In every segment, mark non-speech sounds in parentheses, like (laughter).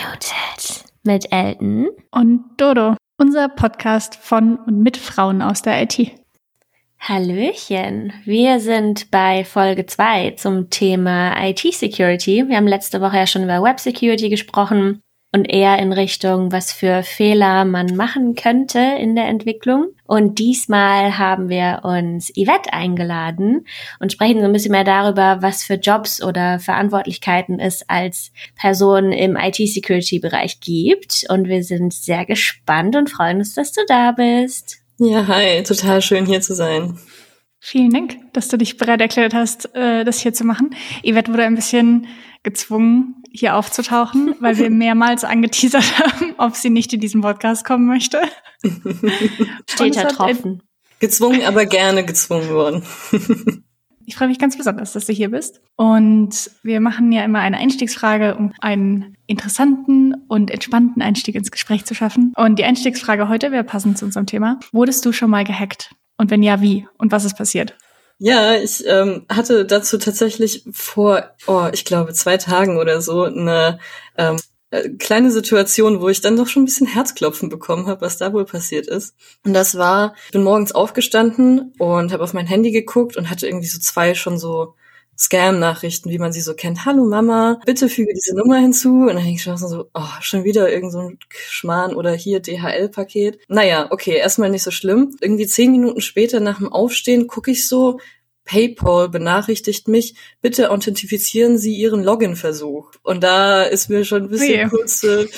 Unmuted mit Elton und Dodo, unser Podcast von und mit Frauen aus der IT. Hallöchen, wir sind bei Folge 2 zum Thema IT-Security. Wir haben letzte Woche ja schon über Web-Security gesprochen und eher in Richtung, was für Fehler man machen könnte in der Entwicklung. Und diesmal haben wir uns Yvette eingeladen und sprechen so ein bisschen mehr darüber, was für Jobs oder Verantwortlichkeiten es als Person im IT-Security-Bereich gibt. Und wir sind sehr gespannt und freuen uns, dass du da bist. Ja, hi, total schön hier zu sein. Vielen Dank, dass du dich bereit erklärt hast, äh, das hier zu machen. Yvette wurde ein bisschen gezwungen, hier aufzutauchen, weil wir mehrmals angeteasert (laughs) haben, ob sie nicht in diesen Podcast kommen möchte. (laughs) Steter Tropfen. Gezwungen, aber gerne gezwungen worden. (laughs) Ich freue mich ganz besonders, dass du hier bist. Und wir machen ja immer eine Einstiegsfrage, um einen interessanten und entspannten Einstieg ins Gespräch zu schaffen. Und die Einstiegsfrage heute wäre passend zu unserem Thema. Wurdest du schon mal gehackt? Und wenn ja, wie? Und was ist passiert? Ja, ich ähm, hatte dazu tatsächlich vor, oh, ich glaube, zwei Tagen oder so eine ähm, äh, kleine Situation, wo ich dann doch schon ein bisschen Herzklopfen bekommen habe, was da wohl passiert ist. Und das war, ich bin morgens aufgestanden und habe auf mein Handy geguckt und hatte irgendwie so zwei schon so Scam-Nachrichten, wie man sie so kennt. Hallo Mama, bitte füge diese Nummer hinzu. Und dann denke ich schon so, oh, schon wieder irgend so ein Schmarrn oder hier DHL-Paket. Naja, okay, erstmal nicht so schlimm. Irgendwie zehn Minuten später nach dem Aufstehen gucke ich so, PayPal benachrichtigt mich, bitte authentifizieren Sie Ihren Login-Versuch. Und da ist mir schon ein bisschen okay. kurz äh,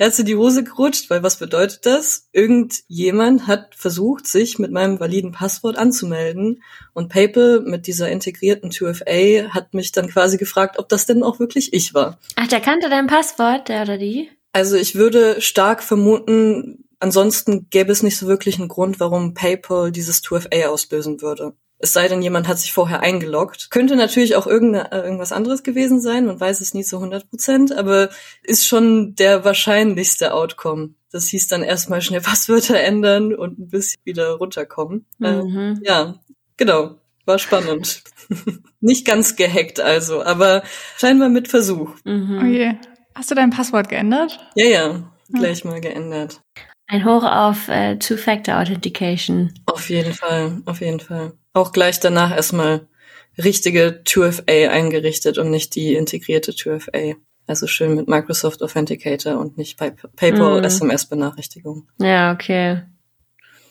Herz in die Hose gerutscht, weil was bedeutet das? Irgendjemand hat versucht, sich mit meinem validen Passwort anzumelden und PayPal mit dieser integrierten 2FA hat mich dann quasi gefragt, ob das denn auch wirklich ich war. Ach, der kannte dein Passwort, der oder die? Also ich würde stark vermuten, ansonsten gäbe es nicht so wirklich einen Grund, warum PayPal dieses 2FA auslösen würde. Es sei denn, jemand hat sich vorher eingeloggt. Könnte natürlich auch äh, irgendwas anderes gewesen sein, man weiß es nie zu 100 Prozent, aber ist schon der wahrscheinlichste Outcome. Das hieß dann erstmal schnell (laughs) Passwörter ändern und ein bisschen wieder runterkommen. Äh, mhm. Äh, ja, genau. War spannend. (laughs) Nicht ganz gehackt also, aber scheinbar mit Versuch. Mhm. Okay. Hast du dein Passwort geändert? Ja, ja. Gleich mal geändert. Ein Hoch auf äh, Two-Factor-Authentication. Auf jeden Fall, auf jeden Fall auch gleich danach erstmal richtige 2FA eingerichtet und nicht die integrierte 2FA. Also schön mit Microsoft Authenticator und nicht bei PayPal mm. SMS-Benachrichtigung. Ja, okay.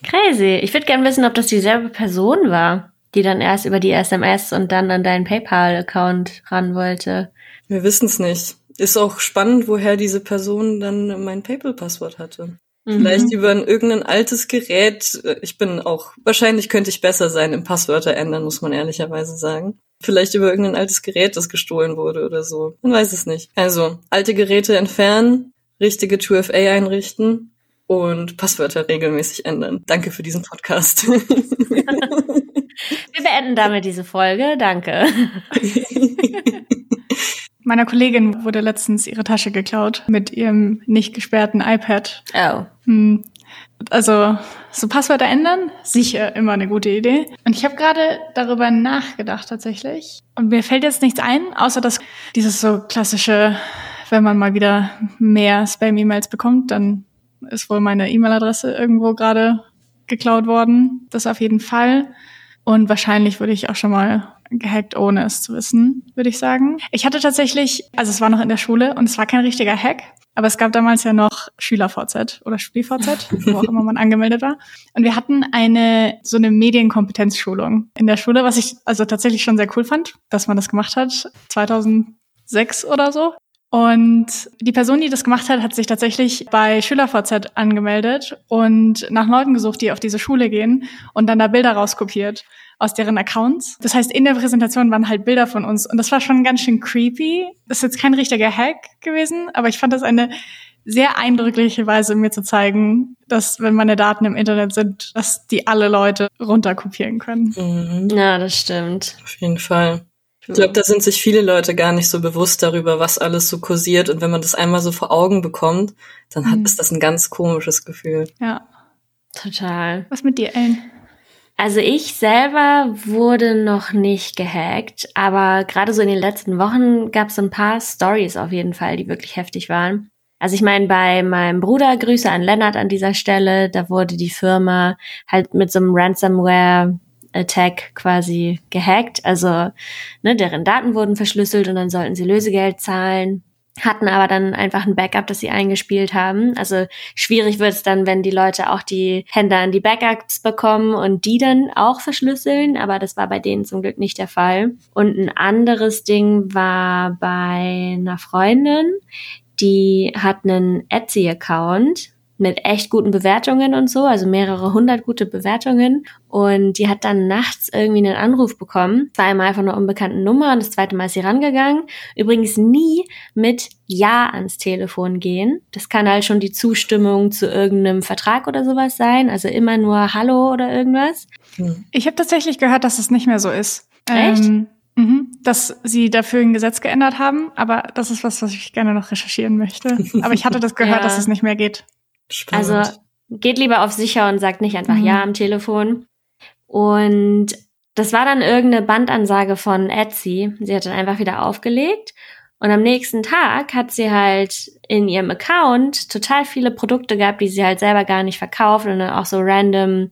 Crazy. Ich würde gerne wissen, ob das dieselbe Person war, die dann erst über die SMS und dann an deinen PayPal-Account ran wollte. Wir wissen es nicht. Ist auch spannend, woher diese Person dann mein PayPal-Passwort hatte. Vielleicht mhm. über ein irgendein altes Gerät. Ich bin auch, wahrscheinlich könnte ich besser sein im Passwörter ändern, muss man ehrlicherweise sagen. Vielleicht über irgendein altes Gerät, das gestohlen wurde oder so. Man weiß es nicht. Also, alte Geräte entfernen, richtige 2FA einrichten und Passwörter regelmäßig ändern. Danke für diesen Podcast. (laughs) Wir beenden damit diese Folge. Danke. (laughs) Meiner Kollegin wurde letztens ihre Tasche geklaut mit ihrem nicht gesperrten iPad. Oh. Hm. Also so Passwörter ändern, sicher immer eine gute Idee. Und ich habe gerade darüber nachgedacht tatsächlich. Und mir fällt jetzt nichts ein, außer dass dieses so klassische, wenn man mal wieder mehr Spam-E-Mails bekommt, dann ist wohl meine E-Mail-Adresse irgendwo gerade geklaut worden. Das auf jeden Fall. Und wahrscheinlich würde ich auch schon mal gehackt, ohne es zu wissen, würde ich sagen. Ich hatte tatsächlich, also es war noch in der Schule und es war kein richtiger Hack, aber es gab damals ja noch SchülerVZ oder StudiVZ, wo auch immer man angemeldet war. Und wir hatten eine, so eine Medienkompetenzschulung in der Schule, was ich also tatsächlich schon sehr cool fand, dass man das gemacht hat, 2006 oder so. Und die Person, die das gemacht hat, hat sich tatsächlich bei SchülerVZ angemeldet und nach Leuten gesucht, die auf diese Schule gehen und dann da Bilder rauskopiert aus deren Accounts. Das heißt, in der Präsentation waren halt Bilder von uns und das war schon ganz schön creepy. Das ist jetzt kein richtiger Hack gewesen, aber ich fand das eine sehr eindrückliche Weise, mir zu zeigen, dass wenn meine Daten im Internet sind, dass die alle Leute runterkopieren können. Mhm. Ja, das stimmt. Auf jeden Fall. Ich glaube, da sind sich viele Leute gar nicht so bewusst darüber, was alles so kursiert. Und wenn man das einmal so vor Augen bekommt, dann hat, mhm. ist das ein ganz komisches Gefühl. Ja. Total. Was mit dir, Ellen? Also ich selber wurde noch nicht gehackt, aber gerade so in den letzten Wochen gab es ein paar Stories auf jeden Fall, die wirklich heftig waren. Also ich meine, bei meinem Bruder, Grüße an Lennart an dieser Stelle, da wurde die Firma halt mit so einem Ransomware Attack quasi gehackt. Also ne, deren Daten wurden verschlüsselt und dann sollten sie Lösegeld zahlen hatten aber dann einfach ein Backup, das sie eingespielt haben. Also schwierig wird es dann, wenn die Leute auch die Hände an die Backups bekommen und die dann auch verschlüsseln, aber das war bei denen zum Glück nicht der Fall. Und ein anderes Ding war bei einer Freundin, die hat einen Etsy-Account mit echt guten Bewertungen und so, also mehrere hundert gute Bewertungen. Und die hat dann nachts irgendwie einen Anruf bekommen, zweimal von einer unbekannten Nummer und das zweite Mal ist sie rangegangen. Übrigens nie mit Ja ans Telefon gehen. Das kann halt schon die Zustimmung zu irgendeinem Vertrag oder sowas sein, also immer nur Hallo oder irgendwas. Hm. Ich habe tatsächlich gehört, dass es nicht mehr so ist. Echt? Ähm, Mhm, dass sie dafür ein Gesetz geändert haben, aber das ist was, was ich gerne noch recherchieren möchte. (laughs) Aber ich hatte das gehört, ja. dass es nicht mehr geht. Spannend. Also geht lieber auf sicher und sagt nicht einfach mhm. ja am Telefon. Und das war dann irgendeine Bandansage von Etsy. Sie hat dann einfach wieder aufgelegt. Und am nächsten Tag hat sie halt in ihrem Account total viele Produkte gehabt, die sie halt selber gar nicht verkauft und dann auch so random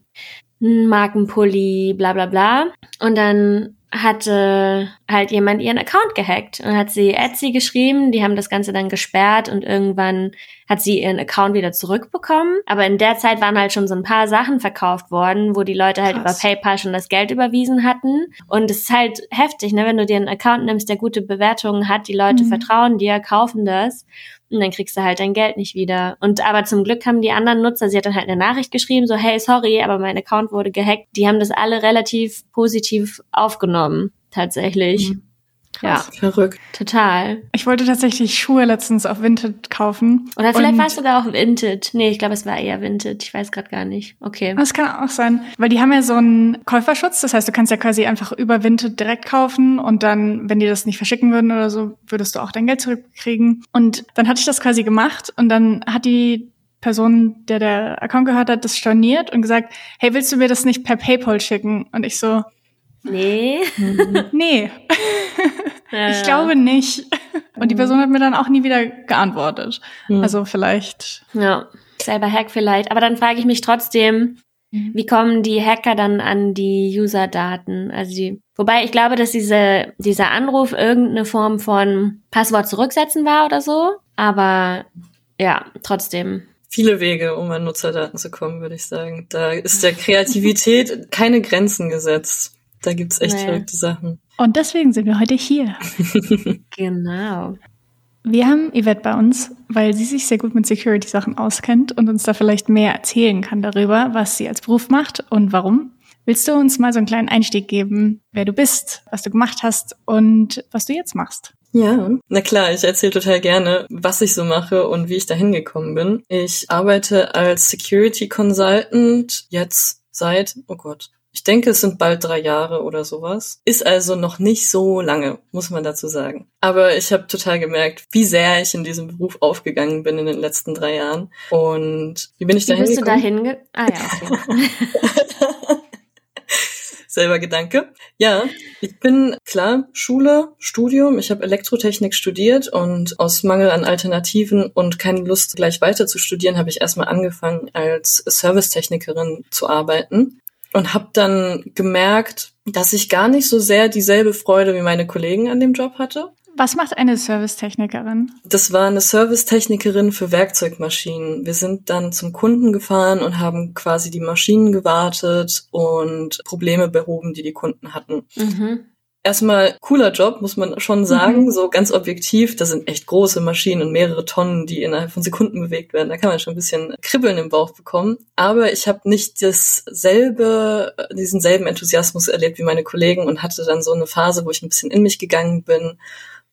Markenpulli, bla bla bla. Und dann hatte halt jemand ihren Account gehackt und hat sie Etsy geschrieben, die haben das Ganze dann gesperrt und irgendwann hat sie ihren Account wieder zurückbekommen. Aber in der Zeit waren halt schon so ein paar Sachen verkauft worden, wo die Leute halt Krass. über PayPal schon das Geld überwiesen hatten. Und es ist halt heftig, ne, wenn du dir einen Account nimmst, der gute Bewertungen hat, die Leute mhm. vertrauen dir, kaufen das und dann kriegst du halt dein Geld nicht wieder. Und aber zum Glück haben die anderen Nutzer, sie hat dann halt eine Nachricht geschrieben, so, hey, sorry, aber mein Account wurde gehackt. Die haben das alle relativ positiv aufgenommen, tatsächlich. Mhm. Krass, ja, verrückt. Total. Ich wollte tatsächlich Schuhe letztens auf Vinted kaufen. Oder vielleicht war es sogar auch Vinted. Nee, ich glaube, es war eher Vinted. Ich weiß gerade gar nicht. Okay. Das kann auch sein, weil die haben ja so einen Käuferschutz. Das heißt, du kannst ja quasi einfach über Vinted direkt kaufen und dann, wenn die das nicht verschicken würden oder so, würdest du auch dein Geld zurückkriegen. Und dann hatte ich das quasi gemacht und dann hat die Person, der der Account gehört hat, das storniert und gesagt, hey, willst du mir das nicht per PayPal schicken? Und ich so, Nee. (laughs) nee. Ja, ich glaube nicht. Und die mhm. Person hat mir dann auch nie wieder geantwortet. Mhm. Also vielleicht. Ja, selber Hack vielleicht. Aber dann frage ich mich trotzdem, mhm. wie kommen die Hacker dann an die User-Daten? Also die, wobei ich glaube, dass diese, dieser Anruf irgendeine Form von Passwort zurücksetzen war oder so. Aber ja, trotzdem viele Wege, um an Nutzerdaten zu kommen, würde ich sagen. Da ist der Kreativität keine Grenzen gesetzt. Da gibt's echt naja. verrückte Sachen. Und deswegen sind wir heute hier. (laughs) genau. Wir haben Yvette bei uns, weil sie sich sehr gut mit Security-Sachen auskennt und uns da vielleicht mehr erzählen kann darüber, was sie als Beruf macht und warum. Willst du uns mal so einen kleinen Einstieg geben, wer du bist, was du gemacht hast und was du jetzt machst? Ja, na klar, ich erzähle total gerne, was ich so mache und wie ich da hingekommen bin. Ich arbeite als Security Consultant jetzt seit, oh Gott, ich denke, es sind bald drei Jahre oder sowas. Ist also noch nicht so lange, muss man dazu sagen. Aber ich habe total gemerkt, wie sehr ich in diesem Beruf aufgegangen bin in den letzten drei Jahren. Und wie bin ich da hingekommen? Bist du da hinge... Ah ja, okay. (laughs) Selber Gedanke. Ja, ich bin klar Schule, Studium. Ich habe Elektrotechnik studiert und aus Mangel an Alternativen und keine Lust gleich weiter zu studieren, habe ich erstmal angefangen als Servicetechnikerin zu arbeiten und habe dann gemerkt, dass ich gar nicht so sehr dieselbe Freude wie meine Kollegen an dem Job hatte. Was macht eine Servicetechnikerin? Das war eine Servicetechnikerin für Werkzeugmaschinen. Wir sind dann zum Kunden gefahren und haben quasi die Maschinen gewartet und Probleme behoben, die die Kunden hatten. Mhm erstmal cooler Job, muss man schon sagen, mhm. so ganz objektiv. Das sind echt große Maschinen und mehrere Tonnen, die innerhalb von Sekunden bewegt werden. Da kann man schon ein bisschen Kribbeln im Bauch bekommen. Aber ich habe nicht dasselbe, diesen selben Enthusiasmus erlebt wie meine Kollegen und hatte dann so eine Phase, wo ich ein bisschen in mich gegangen bin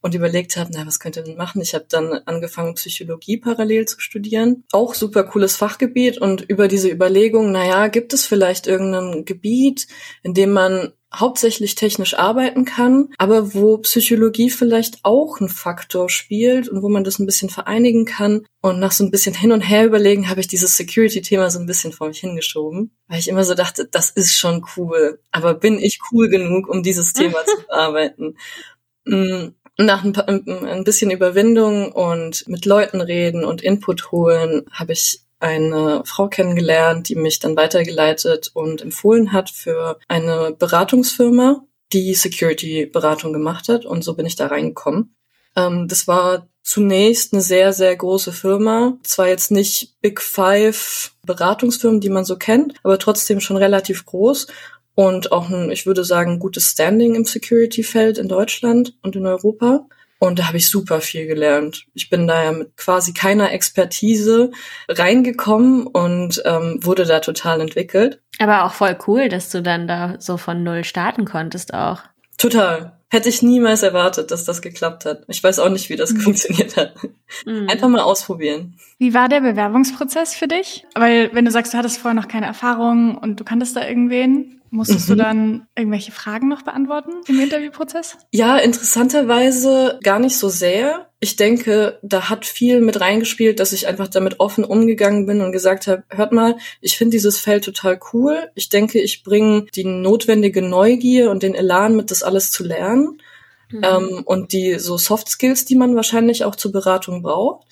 und überlegt habe, na, was könnte denn machen? Ich habe dann angefangen, Psychologie parallel zu studieren. Auch super cooles Fachgebiet und über diese Überlegung, na ja, gibt es vielleicht irgendein Gebiet, in dem man hauptsächlich technisch arbeiten kann, aber wo Psychologie vielleicht auch ein Faktor spielt und wo man das ein bisschen vereinigen kann. Und nach so ein bisschen hin und her überlegen, habe ich dieses Security-Thema so ein bisschen vor mich hingeschoben, weil ich immer so dachte, das ist schon cool, aber bin ich cool genug, um dieses Thema zu (laughs) bearbeiten? Mm, nach ein, paar, ein bisschen Überwindung und mit Leuten reden und Input holen, habe ich eine Frau kennengelernt, die mich dann weitergeleitet und empfohlen hat für eine Beratungsfirma, die Security-Beratung gemacht hat. Und so bin ich da reingekommen. Ähm, das war zunächst eine sehr, sehr große Firma. Zwar jetzt nicht Big Five Beratungsfirmen, die man so kennt, aber trotzdem schon relativ groß und auch ein, ich würde sagen, gutes Standing im Security-Feld in Deutschland und in Europa. Und da habe ich super viel gelernt. Ich bin da ja mit quasi keiner Expertise reingekommen und ähm, wurde da total entwickelt. Aber auch voll cool, dass du dann da so von null starten konntest auch. Total. Hätte ich niemals erwartet, dass das geklappt hat. Ich weiß auch nicht, wie das mhm. funktioniert hat. Mhm. Einfach mal ausprobieren. Wie war der Bewerbungsprozess für dich? Weil wenn du sagst, du hattest vorher noch keine Erfahrung und du kanntest da irgendwen, Musstest mhm. du dann irgendwelche Fragen noch beantworten im Interviewprozess? Ja, interessanterweise gar nicht so sehr. Ich denke, da hat viel mit reingespielt, dass ich einfach damit offen umgegangen bin und gesagt habe, hört mal, ich finde dieses Feld total cool. Ich denke, ich bringe die notwendige Neugier und den Elan mit, das alles zu lernen. Mhm. Ähm, und die so Soft Skills, die man wahrscheinlich auch zur Beratung braucht.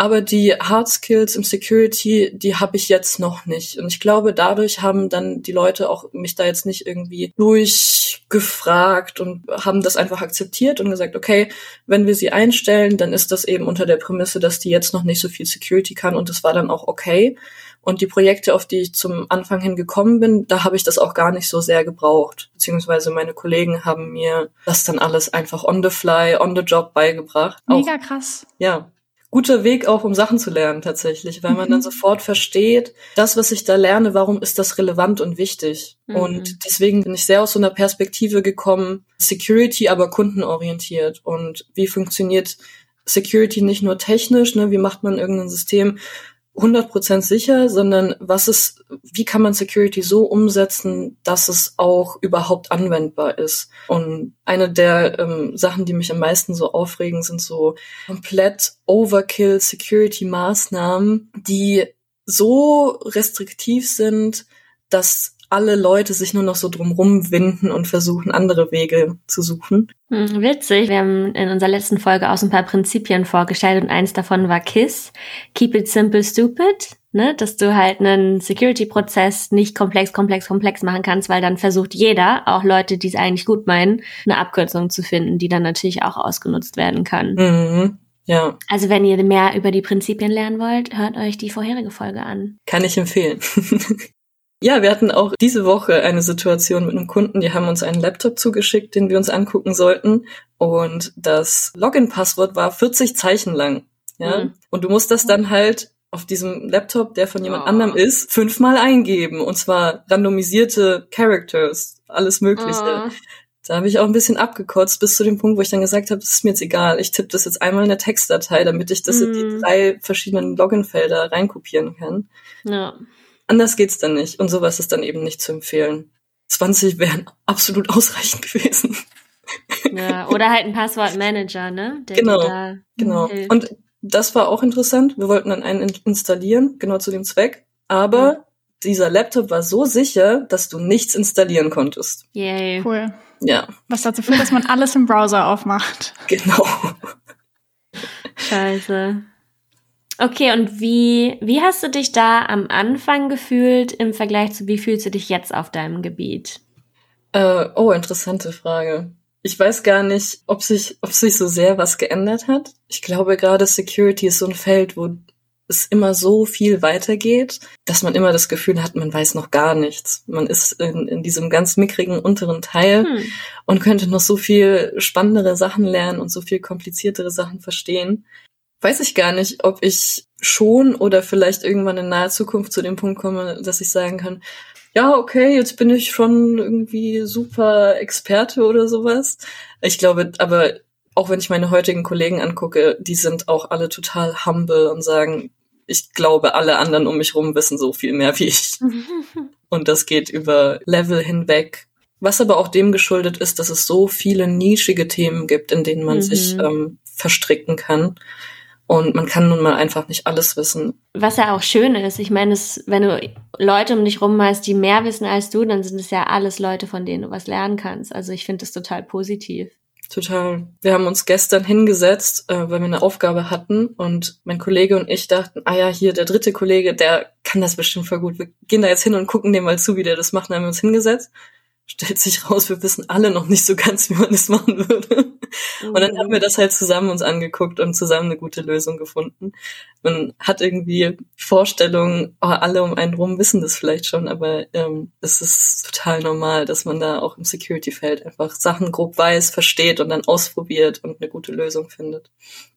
Aber die Hard Skills im Security, die habe ich jetzt noch nicht. Und ich glaube, dadurch haben dann die Leute auch mich da jetzt nicht irgendwie durchgefragt und haben das einfach akzeptiert und gesagt, okay, wenn wir sie einstellen, dann ist das eben unter der Prämisse, dass die jetzt noch nicht so viel Security kann und das war dann auch okay. Und die Projekte, auf die ich zum Anfang hin gekommen bin, da habe ich das auch gar nicht so sehr gebraucht. Beziehungsweise meine Kollegen haben mir das dann alles einfach on the fly, on the job beigebracht. Mega auch, krass. Ja, guter Weg auch, um Sachen zu lernen tatsächlich, weil man dann mhm. sofort versteht, das, was ich da lerne, warum ist das relevant und wichtig. Mhm. Und deswegen bin ich sehr aus so einer Perspektive gekommen, Security, aber kundenorientiert. Und wie funktioniert Security nicht nur technisch, ne, wie macht man irgendein System 100% sicher, sondern was ist, wie kann man Security so umsetzen, dass es auch überhaupt anwendbar ist. Und eine der ähm, Sachen, die mich am meisten so aufregen, sind so komplett Overkill Security Maßnahmen, die so restriktiv sind, dass alle Leute sich nur noch so drumrum winden und versuchen, andere Wege zu suchen. Hm, witzig. Wir haben in unserer letzten Folge auch so ein paar Prinzipien vorgestellt und eins davon war KISS. Keep it simple, stupid. Ne? Dass du halt einen Security-Prozess nicht komplex, komplex, komplex machen kannst, weil dann versucht jeder, auch Leute, die es eigentlich gut meinen, eine Abkürzung zu finden, die dann natürlich auch ausgenutzt werden kann. Mhm. Ja. Also wenn ihr mehr über die Prinzipien lernen wollt, hört euch die vorherige Folge an. Kann ich empfehlen. (laughs) Ja, wir hatten auch diese Woche eine Situation mit einem Kunden, die haben uns einen Laptop zugeschickt, den wir uns angucken sollten. Und das Login-Passwort war 40 Zeichen lang. Ja. Mhm. Und du musst das dann halt auf diesem Laptop, der von jemand oh. anderem ist, fünfmal eingeben. Und zwar randomisierte Characters, alles Mögliche. Oh. Da habe ich auch ein bisschen abgekotzt, bis zu dem Punkt, wo ich dann gesagt habe, das ist mir jetzt egal. Ich tippe das jetzt einmal in eine Textdatei, damit ich das mm. in die mhm. drei verschiedenen Login-Felder reinkopieren kann. Ja. Anders geht's dann nicht. Und sowas ist dann eben nicht zu empfehlen. 20 wären absolut ausreichend gewesen. Ja, oder halt ein Passwortmanager, ne? Der genau, genau. Hilft. Und das war auch interessant. Wir wollten dann einen installieren, genau zu dem Zweck. Aber mhm. dieser Laptop war so sicher, dass du nichts installieren konntest. Yay. Cool. Ja. Was dazu führt, dass man alles im Browser aufmacht. Genau. Scheiße. Okay, und wie, wie hast du dich da am Anfang gefühlt im Vergleich zu wie fühlst du dich jetzt auf deinem Gebiet? Äh, oh, interessante Frage. Ich weiß gar nicht, ob sich, ob sich so sehr was geändert hat. Ich glaube, gerade Security ist so ein Feld, wo es immer so viel weitergeht, dass man immer das Gefühl hat, man weiß noch gar nichts. Man ist in, in diesem ganz mickrigen unteren Teil hm. und könnte noch so viel spannendere Sachen lernen und so viel kompliziertere Sachen verstehen weiß ich gar nicht, ob ich schon oder vielleicht irgendwann in naher Zukunft zu dem Punkt komme, dass ich sagen kann, ja, okay, jetzt bin ich schon irgendwie super Experte oder sowas. Ich glaube, aber auch wenn ich meine heutigen Kollegen angucke, die sind auch alle total humble und sagen, ich glaube, alle anderen um mich rum wissen so viel mehr wie ich. (laughs) und das geht über Level hinweg. Was aber auch dem geschuldet ist, dass es so viele nischige Themen gibt, in denen man mhm. sich ähm, verstricken kann. Und man kann nun mal einfach nicht alles wissen. Was ja auch schön ist, ich meine, es, wenn du Leute um dich rum hast, die mehr wissen als du, dann sind es ja alles Leute, von denen du was lernen kannst. Also ich finde das total positiv. Total. Wir haben uns gestern hingesetzt, äh, weil wir eine Aufgabe hatten und mein Kollege und ich dachten, ah ja, hier der dritte Kollege, der kann das bestimmt voll gut. Wir gehen da jetzt hin und gucken dem mal zu, wie der das macht. Dann haben wir uns hingesetzt stellt sich raus, wir wissen alle noch nicht so ganz, wie man das machen würde. Und dann haben wir das halt zusammen uns angeguckt und zusammen eine gute Lösung gefunden. Man hat irgendwie Vorstellungen, oh, alle um einen rum wissen das vielleicht schon, aber ähm, es ist total normal, dass man da auch im Security-Feld einfach Sachen grob weiß, versteht und dann ausprobiert und eine gute Lösung findet.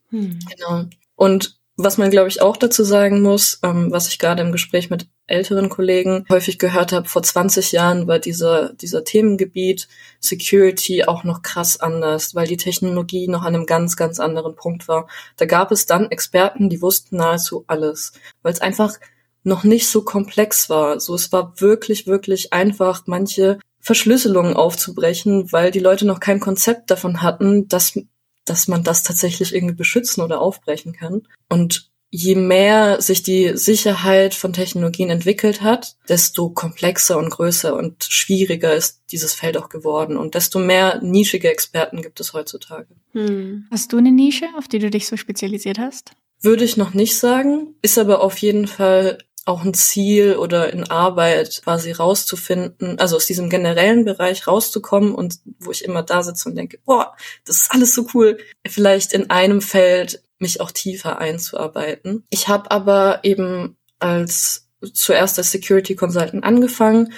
Hm. Genau. Und was man, glaube ich, auch dazu sagen muss, ähm, was ich gerade im Gespräch mit älteren Kollegen häufig gehört habe, vor 20 Jahren war dieser, dieser Themengebiet Security auch noch krass anders, weil die Technologie noch an einem ganz, ganz anderen Punkt war. Da gab es dann Experten, die wussten nahezu alles, weil es einfach noch nicht so komplex war. So, es war wirklich, wirklich einfach, manche Verschlüsselungen aufzubrechen, weil die Leute noch kein Konzept davon hatten, dass dass man das tatsächlich irgendwie beschützen oder aufbrechen kann. Und je mehr sich die Sicherheit von Technologien entwickelt hat, desto komplexer und größer und schwieriger ist dieses Feld auch geworden und desto mehr nischige Experten gibt es heutzutage. Hm. Hast du eine Nische, auf die du dich so spezialisiert hast? Würde ich noch nicht sagen, ist aber auf jeden Fall auch ein Ziel oder in Arbeit quasi rauszufinden, also aus diesem generellen Bereich rauszukommen und wo ich immer da sitze und denke, boah, das ist alles so cool, vielleicht in einem Feld mich auch tiefer einzuarbeiten. Ich habe aber eben als zuerst als Security Consultant angefangen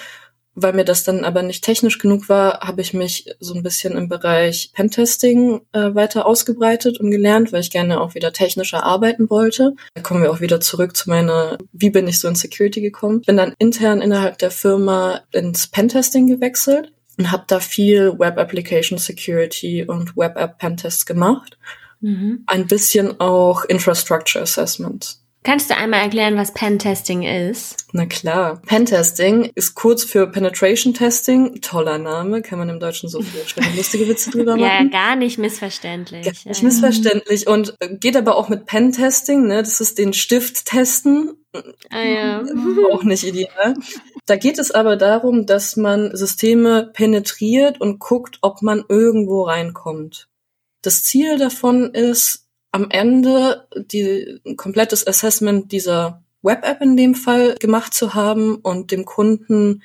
weil mir das dann aber nicht technisch genug war, habe ich mich so ein bisschen im Bereich Pentesting äh, weiter ausgebreitet und gelernt, weil ich gerne auch wieder technischer arbeiten wollte. Da kommen wir auch wieder zurück zu meiner, wie bin ich so in Security gekommen. Bin dann intern innerhalb der Firma ins Pentesting gewechselt und habe da viel Web Application Security und Web App Pentests gemacht. Mhm. Ein bisschen auch Infrastructure Assessment. Kannst du einmal erklären, was Pentesting ist? Na klar. Pentesting ist kurz für Penetration Testing. Toller Name. Kann man im Deutschen so viele schöne (laughs) lustige Witze drüber machen. Ja, gar nicht missverständlich. Gar nicht missverständlich. Und geht aber auch mit Pentesting, ne? Das ist den Stift testen. Ah, ja. (laughs) Auch nicht ideal. Da geht es aber darum, dass man Systeme penetriert und guckt, ob man irgendwo reinkommt. Das Ziel davon ist, am Ende die ein komplettes Assessment dieser Web-App in dem Fall gemacht zu haben und dem Kunden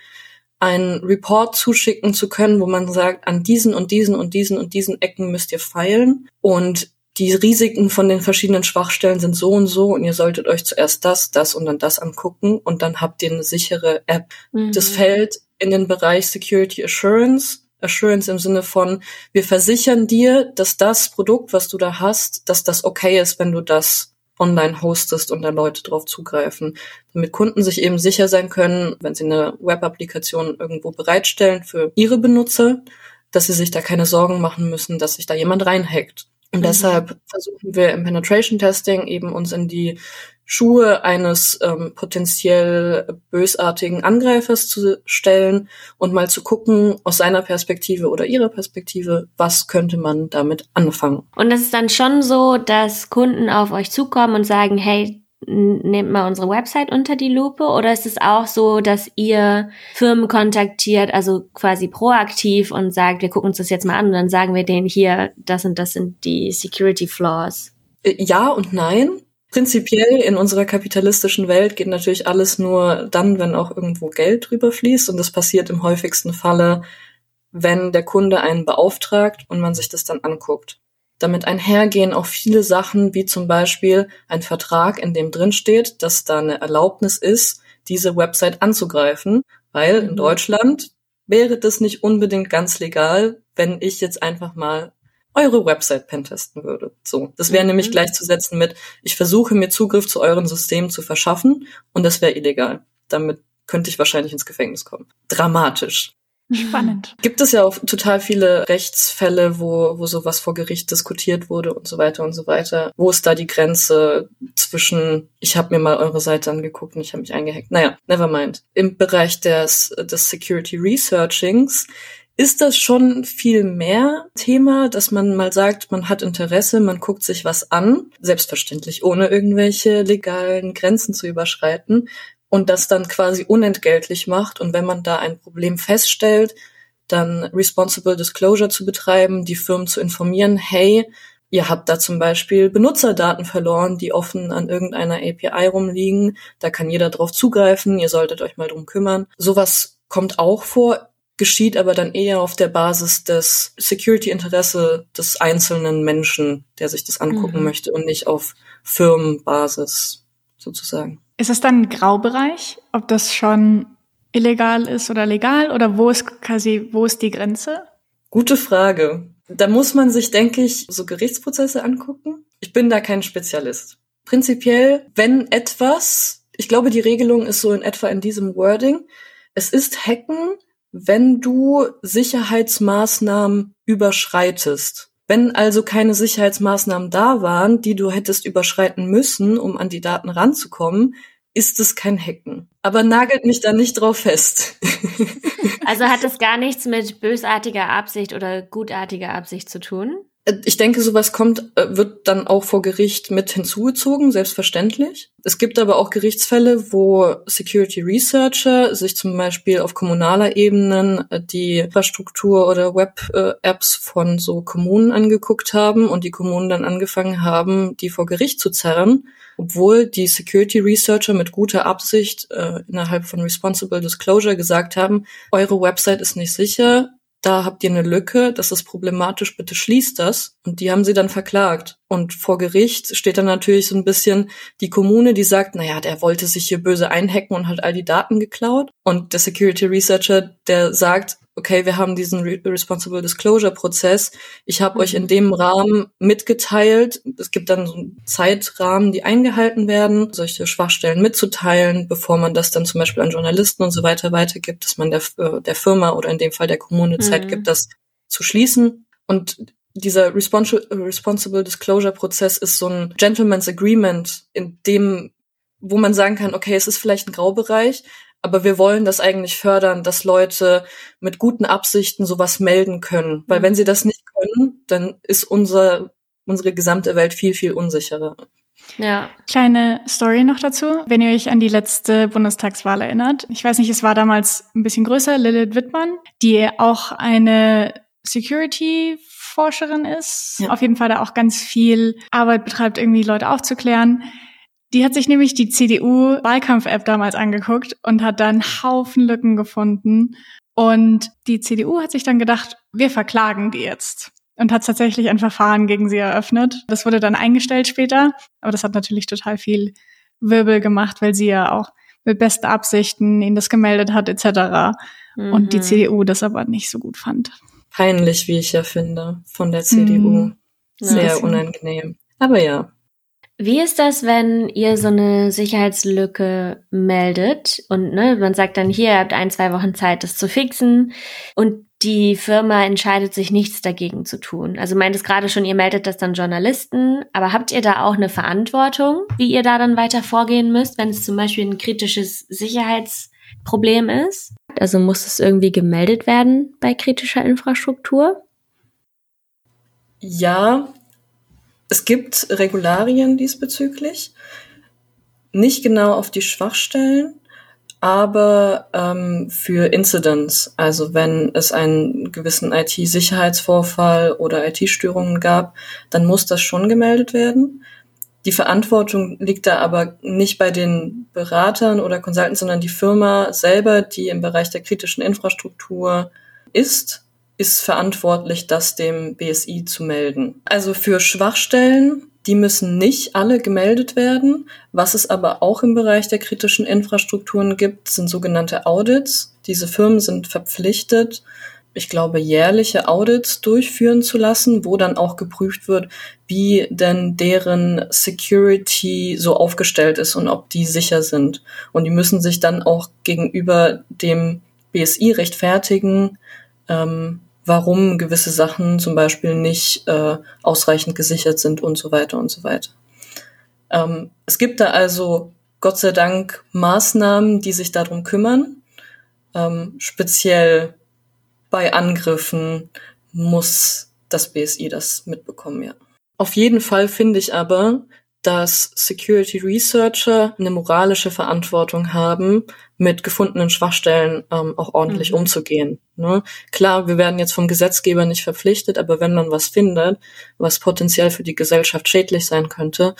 einen Report zuschicken zu können, wo man sagt, an diesen und diesen und diesen und diesen Ecken müsst ihr feilen und die Risiken von den verschiedenen Schwachstellen sind so und so und ihr solltet euch zuerst das, das und dann das angucken und dann habt ihr eine sichere App. Mhm. Das fällt in den Bereich Security Assurance Assurance im Sinne von, wir versichern dir, dass das Produkt, was du da hast, dass das okay ist, wenn du das online hostest und da Leute drauf zugreifen, damit Kunden sich eben sicher sein können, wenn sie eine Web-Applikation irgendwo bereitstellen für ihre Benutzer, dass sie sich da keine Sorgen machen müssen, dass sich da jemand reinhackt. Und mhm. deshalb versuchen wir im Penetration Testing eben uns in die Schuhe eines ähm, potenziell bösartigen Angreifers zu stellen und mal zu gucken aus seiner Perspektive oder ihrer Perspektive, was könnte man damit anfangen. Und es ist dann schon so, dass Kunden auf euch zukommen und sagen, hey, nehmt mal unsere Website unter die Lupe oder ist es auch so, dass ihr Firmen kontaktiert, also quasi proaktiv und sagt, wir gucken uns das jetzt mal an und dann sagen wir denen hier, das und das sind die Security Flaws? Äh, ja und nein. Prinzipiell in unserer kapitalistischen Welt geht natürlich alles nur dann, wenn auch irgendwo Geld drüber fließt. Und das passiert im häufigsten Falle, wenn der Kunde einen beauftragt und man sich das dann anguckt. Damit einhergehen auch viele Sachen, wie zum Beispiel ein Vertrag, in dem drin steht, dass da eine Erlaubnis ist, diese Website anzugreifen, weil in mhm. Deutschland wäre das nicht unbedingt ganz legal, wenn ich jetzt einfach mal eure Website pentesten würde. So, das wäre mhm. nämlich gleichzusetzen mit, ich versuche mir Zugriff zu euren Systemen zu verschaffen und das wäre illegal. Damit könnte ich wahrscheinlich ins Gefängnis kommen. Dramatisch. Spannend. Gibt es ja auch total viele Rechtsfälle, wo, wo sowas vor Gericht diskutiert wurde und so weiter und so weiter. Wo ist da die Grenze zwischen, ich habe mir mal eure Seite angeguckt und ich habe mich eingehackt. Naja, never mind. Im Bereich des, des Security Researchings ist das schon viel mehr Thema, dass man mal sagt, man hat Interesse, man guckt sich was an, selbstverständlich ohne irgendwelche legalen Grenzen zu überschreiten und das dann quasi unentgeltlich macht. Und wenn man da ein Problem feststellt, dann Responsible Disclosure zu betreiben, die Firmen zu informieren, hey, ihr habt da zum Beispiel Benutzerdaten verloren, die offen an irgendeiner API rumliegen, da kann jeder drauf zugreifen, ihr solltet euch mal drum kümmern. Sowas kommt auch vor, geschieht aber dann eher auf der Basis des Security-Interesse des einzelnen Menschen, der sich das angucken mhm. möchte und nicht auf Firmenbasis sozusagen. Ist es dann ein Graubereich, ob das schon illegal ist oder legal oder wo ist quasi, wo ist die Grenze? Gute Frage. Da muss man sich, denke ich, so Gerichtsprozesse angucken. Ich bin da kein Spezialist. Prinzipiell, wenn etwas, ich glaube, die Regelung ist so in etwa in diesem Wording, es ist Hacken, wenn du Sicherheitsmaßnahmen überschreitest. Wenn also keine Sicherheitsmaßnahmen da waren, die du hättest überschreiten müssen, um an die Daten ranzukommen, ist es kein Hacken. Aber nagelt mich da nicht drauf fest. also hat es gar nichts mit bösartiger Absicht oder gutartiger Absicht zu tun? Ich denke, sowas kommt, äh, wird dann auch vor Gericht mit hinzugezogen, selbstverständlich. Es gibt aber auch Gerichtsfälle, wo Security Researcher sich zum Beispiel auf kommunaler Ebene äh, die Infrastruktur oder Web-Apps von so Kommunen angeguckt haben und die Kommunen dann angefangen haben, die vor Gericht zu zerren, obwohl die Security Researcher mit guter Absicht äh, innerhalb von Responsible Disclosure gesagt haben, eure Website ist nicht sicher, da habt ihr eine Lücke, das ist problematisch, bitte schließt das. Und die haben sie dann verklagt. Und vor Gericht steht dann natürlich so ein bisschen die Kommune, die sagt, naja, der wollte sich hier böse einhacken und hat all die Daten geklaut. Und der Security Researcher, der sagt, okay, wir haben diesen Re Responsible Disclosure Prozess. Ich habe mhm. euch in mhm. dem Rahmen mitgeteilt. Es gibt dann so einen Zeitrahmen, die eingehalten werden, solche Schwachstellen mitzuteilen, bevor man das dann zum Beispiel an Journalisten und so weiter weitergibt, dass man der, äh, der Firma oder in dem Fall der Kommune mhm. Zeit gibt, das zu schließen. Und dieser Responsible Disclosure Prozess ist so ein Gentleman's Agreement, in dem wo man sagen kann, okay, es ist vielleicht ein Graubereich, aber wir wollen das eigentlich fördern, dass Leute mit guten Absichten sowas melden können. Weil mhm. wenn sie das nicht können, dann ist unser, unsere gesamte Welt viel, viel unsicherer. Ja. Kleine Story noch dazu, wenn ihr euch an die letzte Bundestagswahl erinnert. Ich weiß nicht, es war damals ein bisschen größer, Lilith Wittmann, die auch eine Security-Forscherin ist. Ja. Auf jeden Fall da auch ganz viel Arbeit betreibt, irgendwie Leute aufzuklären. Die hat sich nämlich die CDU-Wahlkampf-App damals angeguckt und hat dann Haufen Lücken gefunden. Und die CDU hat sich dann gedacht, wir verklagen die jetzt. Und hat tatsächlich ein Verfahren gegen sie eröffnet. Das wurde dann eingestellt später. Aber das hat natürlich total viel Wirbel gemacht, weil sie ja auch mit besten Absichten ihnen das gemeldet hat, etc. Mhm. Und die mhm. CDU das aber nicht so gut fand. Peinlich, wie ich ja finde, von der CDU. Mhm. Sehr ja, unangenehm. Aber ja, wie ist das, wenn ihr so eine Sicherheitslücke meldet und ne, man sagt dann hier, ihr habt ein, zwei Wochen Zeit, das zu fixen und die Firma entscheidet sich nichts dagegen zu tun. Also meint es gerade schon, ihr meldet das dann Journalisten, aber habt ihr da auch eine Verantwortung, wie ihr da dann weiter vorgehen müsst, wenn es zum Beispiel ein kritisches Sicherheitsproblem ist? Also muss es irgendwie gemeldet werden bei kritischer Infrastruktur? Ja, es gibt Regularien diesbezüglich, nicht genau auf die Schwachstellen, aber ähm, für Incidents, also wenn es einen gewissen IT-Sicherheitsvorfall oder IT-Störungen gab, dann muss das schon gemeldet werden. Die Verantwortung liegt da aber nicht bei den Beratern oder Consultants, sondern die Firma selber, die im Bereich der kritischen Infrastruktur ist ist verantwortlich, das dem BSI zu melden. Also für Schwachstellen, die müssen nicht alle gemeldet werden. Was es aber auch im Bereich der kritischen Infrastrukturen gibt, sind sogenannte Audits. Diese Firmen sind verpflichtet, ich glaube, jährliche Audits durchführen zu lassen, wo dann auch geprüft wird, wie denn deren Security so aufgestellt ist und ob die sicher sind. Und die müssen sich dann auch gegenüber dem BSI rechtfertigen, ähm, warum gewisse Sachen zum Beispiel nicht äh, ausreichend gesichert sind und so weiter und so weiter. Ähm, es gibt da also Gott sei Dank Maßnahmen, die sich darum kümmern. Ähm, speziell bei Angriffen muss das BSI das mitbekommen, ja. Auf jeden Fall finde ich aber, dass Security Researcher eine moralische Verantwortung haben, mit gefundenen Schwachstellen ähm, auch ordentlich mhm. umzugehen. Ne? Klar, wir werden jetzt vom Gesetzgeber nicht verpflichtet, aber wenn man was findet, was potenziell für die Gesellschaft schädlich sein könnte,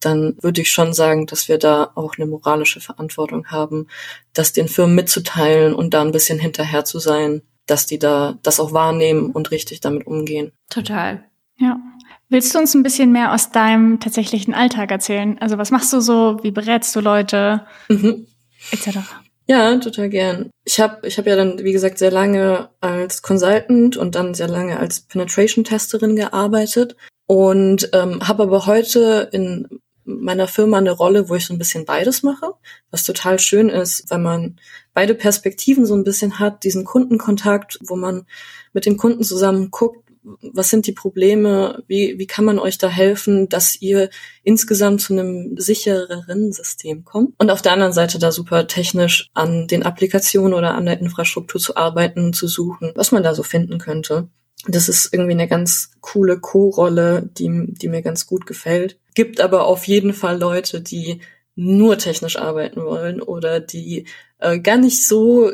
dann würde ich schon sagen, dass wir da auch eine moralische Verantwortung haben, das den Firmen mitzuteilen und da ein bisschen hinterher zu sein, dass die da das auch wahrnehmen und richtig damit umgehen. Total. Ja. Willst du uns ein bisschen mehr aus deinem tatsächlichen Alltag erzählen? Also was machst du so? Wie berätst du Leute? Mhm. Etc. Ja, total gern. Ich habe ich hab ja dann, wie gesagt, sehr lange als Consultant und dann sehr lange als Penetration-Testerin gearbeitet und ähm, habe aber heute in meiner Firma eine Rolle, wo ich so ein bisschen beides mache, was total schön ist, weil man beide Perspektiven so ein bisschen hat, diesen Kundenkontakt, wo man mit den Kunden zusammen guckt, was sind die Probleme, wie, wie kann man euch da helfen, dass ihr insgesamt zu einem sichereren System kommt. Und auf der anderen Seite da super technisch an den Applikationen oder an der Infrastruktur zu arbeiten, zu suchen, was man da so finden könnte. Das ist irgendwie eine ganz coole Co-Rolle, die, die mir ganz gut gefällt. Gibt aber auf jeden Fall Leute, die nur technisch arbeiten wollen oder die äh, gar nicht so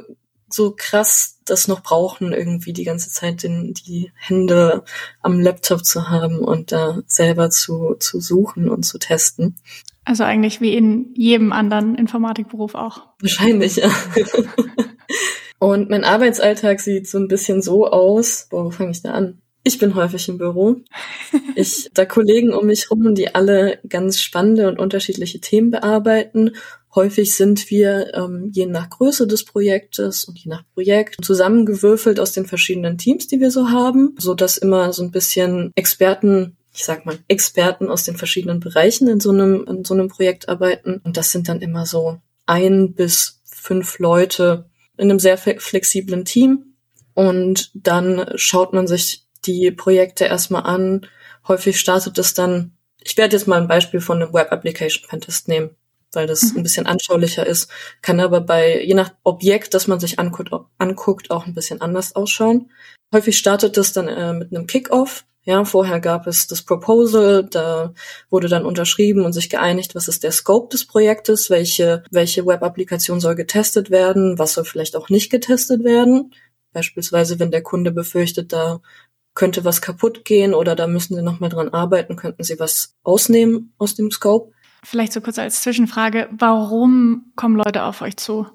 so krass das noch brauchen, irgendwie die ganze Zeit den, die Hände am Laptop zu haben und da selber zu, zu suchen und zu testen. Also eigentlich wie in jedem anderen Informatikberuf auch. Wahrscheinlich, ja. (laughs) und mein Arbeitsalltag sieht so ein bisschen so aus. Boah, wo fange ich da an? Ich bin häufig im Büro. Ich (laughs) da Kollegen um mich rum, die alle ganz spannende und unterschiedliche Themen bearbeiten Häufig sind wir ähm, je nach Größe des Projektes und je nach Projekt zusammengewürfelt aus den verschiedenen Teams, die wir so haben, so dass immer so ein bisschen Experten ich sag mal, Experten aus den verschiedenen Bereichen in so einem, in so einem Projekt arbeiten. Und das sind dann immer so ein bis fünf Leute in einem sehr flexiblen Team. Und dann schaut man sich die Projekte erstmal an. Häufig startet es dann, ich werde jetzt mal ein Beispiel von einem Web Application Pentest nehmen weil das mhm. ein bisschen anschaulicher ist, kann aber bei, je nach Objekt, das man sich anguckt, anguckt auch ein bisschen anders ausschauen. Häufig startet das dann äh, mit einem Kickoff. Ja, vorher gab es das Proposal, da wurde dann unterschrieben und sich geeinigt, was ist der Scope des Projektes, welche, welche Web-Applikation soll getestet werden, was soll vielleicht auch nicht getestet werden. Beispielsweise, wenn der Kunde befürchtet, da könnte was kaputt gehen oder da müssen sie nochmal dran arbeiten, könnten sie was ausnehmen aus dem Scope. Vielleicht so kurz als Zwischenfrage, warum kommen Leute auf euch zu?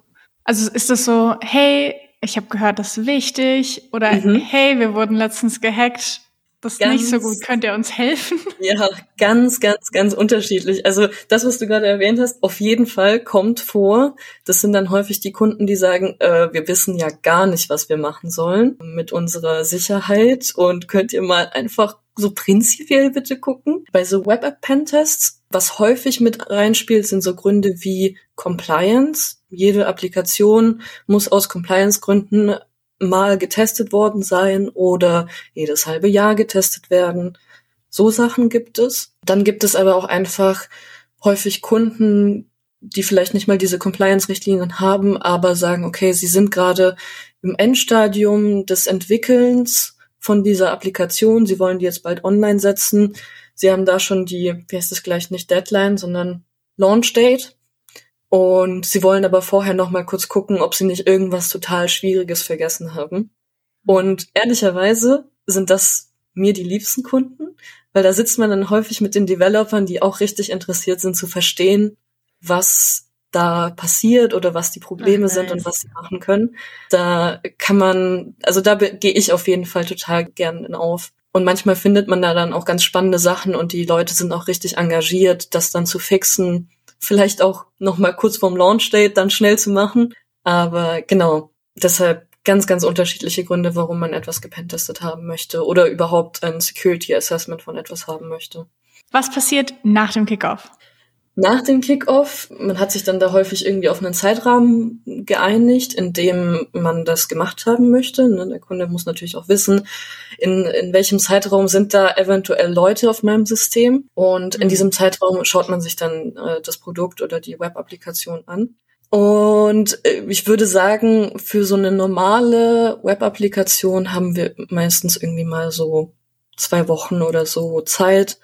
Also ist das so, hey, ich habe gehört, das ist wichtig oder mhm. hey, wir wurden letztens gehackt, das ist ganz, nicht so gut, könnt ihr uns helfen? (laughs) Ja, ganz, ganz, ganz unterschiedlich. Also das, was du gerade erwähnt hast, auf jeden Fall kommt vor. Das sind dann häufig die Kunden, die sagen, äh, wir wissen ja gar nicht, was wir machen sollen mit unserer Sicherheit und könnt ihr mal einfach so prinzipiell bitte gucken. Bei so Web-App-Pentests was häufig mit reinspielt, sind so Gründe wie Compliance. Jede Applikation muss aus Compliance-Gründen mal getestet worden sein oder jedes halbe Jahr getestet werden. So Sachen gibt es. Dann gibt es aber auch einfach häufig Kunden, die vielleicht nicht mal diese Compliance-Richtlinien haben, aber sagen, okay, sie sind gerade im Endstadium des Entwickelns von dieser Applikation, sie wollen die jetzt bald online setzen Sie haben da schon die, wie heißt es gleich, nicht Deadline, sondern Launch Date. Und sie wollen aber vorher noch mal kurz gucken, ob sie nicht irgendwas total Schwieriges vergessen haben. Und ehrlicherweise sind das mir die liebsten Kunden, weil da sitzt man dann häufig mit den Developern, die auch richtig interessiert sind zu verstehen, was da passiert oder was die Probleme okay. sind und was sie machen können. Da kann man, also da gehe ich auf jeden Fall total gern auf. Und manchmal findet man da dann auch ganz spannende Sachen und die Leute sind auch richtig engagiert, das dann zu fixen. Vielleicht auch noch mal kurz vorm Launch Date dann schnell zu machen. Aber genau, deshalb ganz, ganz unterschiedliche Gründe, warum man etwas gepentestet haben möchte oder überhaupt ein Security Assessment von etwas haben möchte. Was passiert nach dem Kickoff? Nach dem Kickoff, man hat sich dann da häufig irgendwie auf einen Zeitrahmen geeinigt, in dem man das gemacht haben möchte. Ne, der Kunde muss natürlich auch wissen, in, in welchem Zeitraum sind da eventuell Leute auf meinem System. Und in mhm. diesem Zeitraum schaut man sich dann äh, das Produkt oder die Web-Applikation an. Und äh, ich würde sagen, für so eine normale Web-Applikation haben wir meistens irgendwie mal so zwei Wochen oder so Zeit,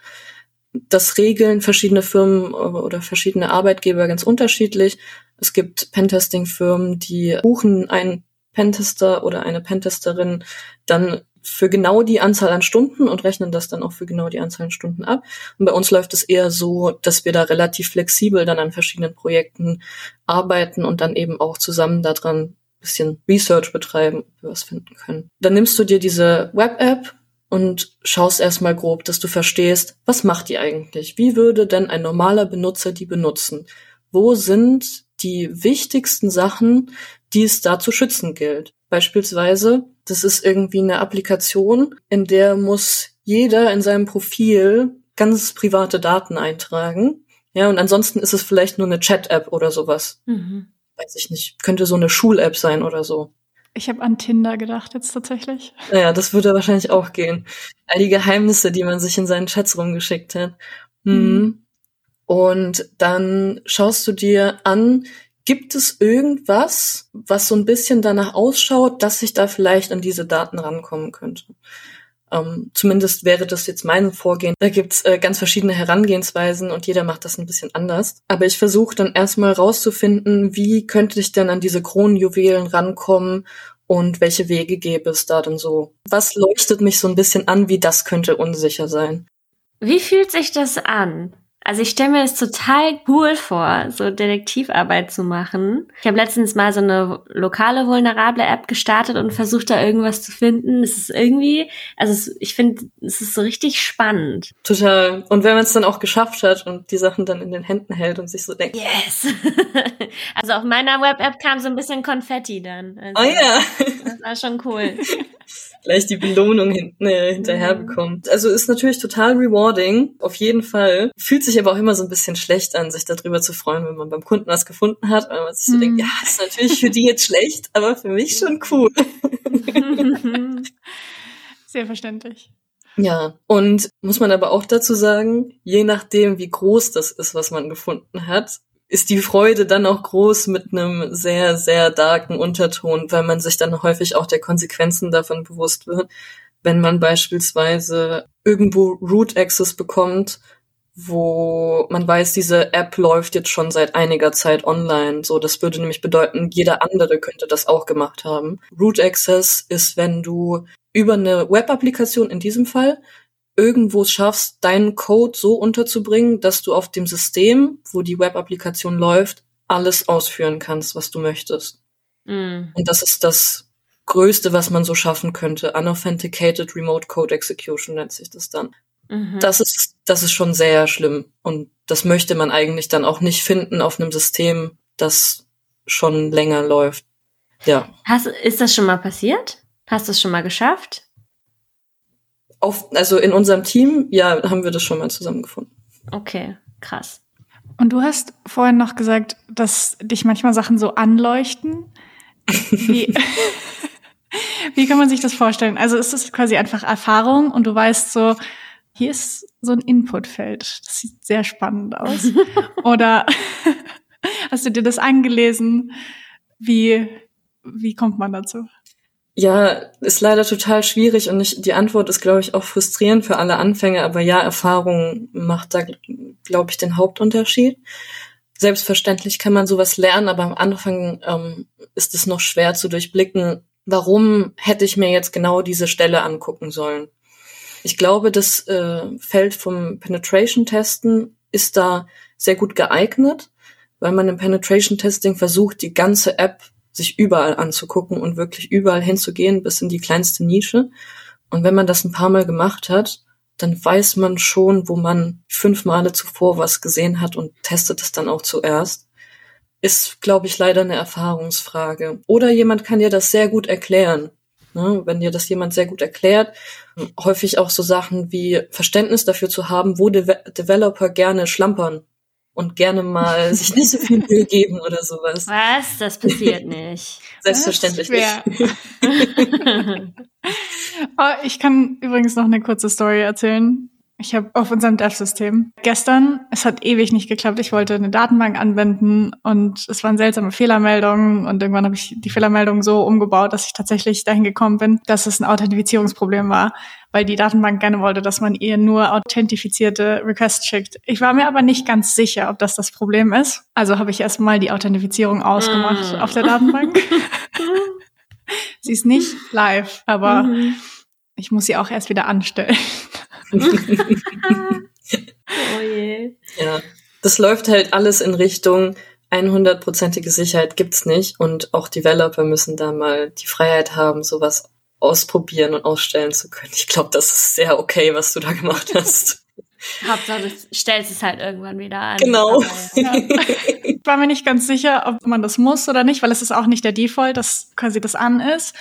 das regeln verschiedene Firmen oder verschiedene Arbeitgeber ganz unterschiedlich. Es gibt Pentesting-Firmen, die buchen einen Pentester oder eine Pentesterin dann für genau die Anzahl an Stunden und rechnen das dann auch für genau die Anzahl an Stunden ab. Und bei uns läuft es eher so, dass wir da relativ flexibel dann an verschiedenen Projekten arbeiten und dann eben auch zusammen daran bisschen Research betreiben, ob wir was finden können. Dann nimmst du dir diese Web-App und schaust erstmal grob, dass du verstehst, was macht die eigentlich? Wie würde denn ein normaler Benutzer die benutzen? Wo sind die wichtigsten Sachen, die es da zu schützen gilt? Beispielsweise, das ist irgendwie eine Applikation, in der muss jeder in seinem Profil ganz private Daten eintragen. Ja, und ansonsten ist es vielleicht nur eine Chat-App oder sowas. Mhm weiß ich nicht, könnte so eine Schul-App sein oder so. Ich habe an Tinder gedacht jetzt tatsächlich. Naja, das würde wahrscheinlich auch gehen. All die Geheimnisse, die man sich in seinen Chats rumgeschickt hat. Mhm. mhm. Und dann schaust du dir an, gibt es irgendwas, was so ein bisschen danach ausschaut, dass ich da vielleicht an diese Daten rankommen könnte? Ähm, zumindest wäre das jetzt mein Vorgehen. Da gibt's äh, ganz verschiedene Herangehensweisen und jeder macht das ein bisschen anders. Aber ich versuche dann erstmal rauszufinden, wie könnte ich denn an diese Kronenjuwelen rankommen und welche Wege gäbe es da denn so? Was leuchtet mich so ein bisschen an, wie das könnte unsicher sein? Wie fühlt sich das an? Also ich stelle mir das total cool vor, so Detektivarbeit zu machen. Ich habe letztens mal so eine lokale vulnerable App gestartet und versucht da irgendwas zu finden. Es ist irgendwie, also es, ich finde, es ist so richtig spannend. Total. Und wenn man es dann auch geschafft hat und die Sachen dann in den Händen hält und sich so denkt. Yes. (laughs) also auf meiner Web-App kam so ein bisschen Konfetti dann. Also, oh ja. Das war schon cool. (laughs) gleich die Belohnung hinten, äh, hinterher mhm. bekommt. Also ist natürlich total rewarding, auf jeden Fall. Fühlt sich aber auch immer so ein bisschen schlecht an, sich darüber zu freuen, wenn man beim Kunden was gefunden hat, weil man sich so mhm. denkt, ja, ist natürlich für die jetzt schlecht, aber für mich schon cool. (laughs) Sehr verständlich. Ja, und muss man aber auch dazu sagen, je nachdem, wie groß das ist, was man gefunden hat, ist die Freude dann auch groß mit einem sehr, sehr darken Unterton, weil man sich dann häufig auch der Konsequenzen davon bewusst wird. Wenn man beispielsweise irgendwo Root Access bekommt, wo man weiß, diese App läuft jetzt schon seit einiger Zeit online. So, das würde nämlich bedeuten, jeder andere könnte das auch gemacht haben. Root Access ist, wenn du über eine Web-Applikation in diesem Fall irgendwo schaffst, deinen Code so unterzubringen, dass du auf dem System, wo die Web-Applikation läuft, alles ausführen kannst, was du möchtest. Mm. Und das ist das Größte, was man so schaffen könnte. Unauthenticated Remote Code Execution nennt sich das dann. Mhm. Das ist, das ist schon sehr schlimm. Und das möchte man eigentlich dann auch nicht finden auf einem System, das schon länger läuft. Ja. Hast, ist das schon mal passiert? Hast du es schon mal geschafft? Auf, also in unserem Team, ja, haben wir das schon mal zusammengefunden. Okay, krass. Und du hast vorhin noch gesagt, dass dich manchmal Sachen so anleuchten. Wie, (laughs) wie kann man sich das vorstellen? Also ist das quasi einfach Erfahrung und du weißt so, hier ist so ein Inputfeld. Das sieht sehr spannend aus. (laughs) Oder (laughs) hast du dir das angelesen? Wie, wie kommt man dazu? Ja, ist leider total schwierig und ich, die Antwort ist, glaube ich, auch frustrierend für alle Anfänger, aber ja, Erfahrung macht da, glaube ich, den Hauptunterschied. Selbstverständlich kann man sowas lernen, aber am Anfang ähm, ist es noch schwer zu durchblicken, warum hätte ich mir jetzt genau diese Stelle angucken sollen. Ich glaube, das äh, Feld vom Penetration-Testen ist da sehr gut geeignet, weil man im Penetration-Testing versucht, die ganze App sich überall anzugucken und wirklich überall hinzugehen, bis in die kleinste Nische. Und wenn man das ein paar Mal gemacht hat, dann weiß man schon, wo man fünf Male zuvor was gesehen hat und testet es dann auch zuerst. Ist, glaube ich, leider eine Erfahrungsfrage. Oder jemand kann dir das sehr gut erklären. Ne? Wenn dir das jemand sehr gut erklärt, häufig auch so Sachen wie Verständnis dafür zu haben, wo De Developer gerne schlampern und gerne mal sich nicht so viel Mühe geben oder sowas. Was? Das passiert nicht. (laughs) Selbstverständlich nicht. (laughs) oh, ich kann übrigens noch eine kurze Story erzählen. Ich habe auf unserem Dev-System gestern, es hat ewig nicht geklappt, ich wollte eine Datenbank anwenden und es waren seltsame Fehlermeldungen und irgendwann habe ich die Fehlermeldung so umgebaut, dass ich tatsächlich dahin gekommen bin, dass es ein Authentifizierungsproblem war. Weil die Datenbank gerne wollte, dass man ihr nur authentifizierte Requests schickt. Ich war mir aber nicht ganz sicher, ob das das Problem ist. Also habe ich erstmal die Authentifizierung ausgemacht mm. auf der Datenbank. (laughs) sie ist nicht live, aber mhm. ich muss sie auch erst wieder anstellen. (laughs) oh je. Ja, das läuft halt alles in Richtung 100%ige Sicherheit gibt's nicht und auch Developer müssen da mal die Freiheit haben, sowas ausprobieren und ausstellen zu können. Ich glaube, das ist sehr okay, was du da gemacht hast. (laughs) Hauptsache, du stellst es halt irgendwann wieder an. Genau. Ja. (laughs) Ich war mir nicht ganz sicher, ob man das muss oder nicht, weil es ist auch nicht der Default, dass quasi das an ist,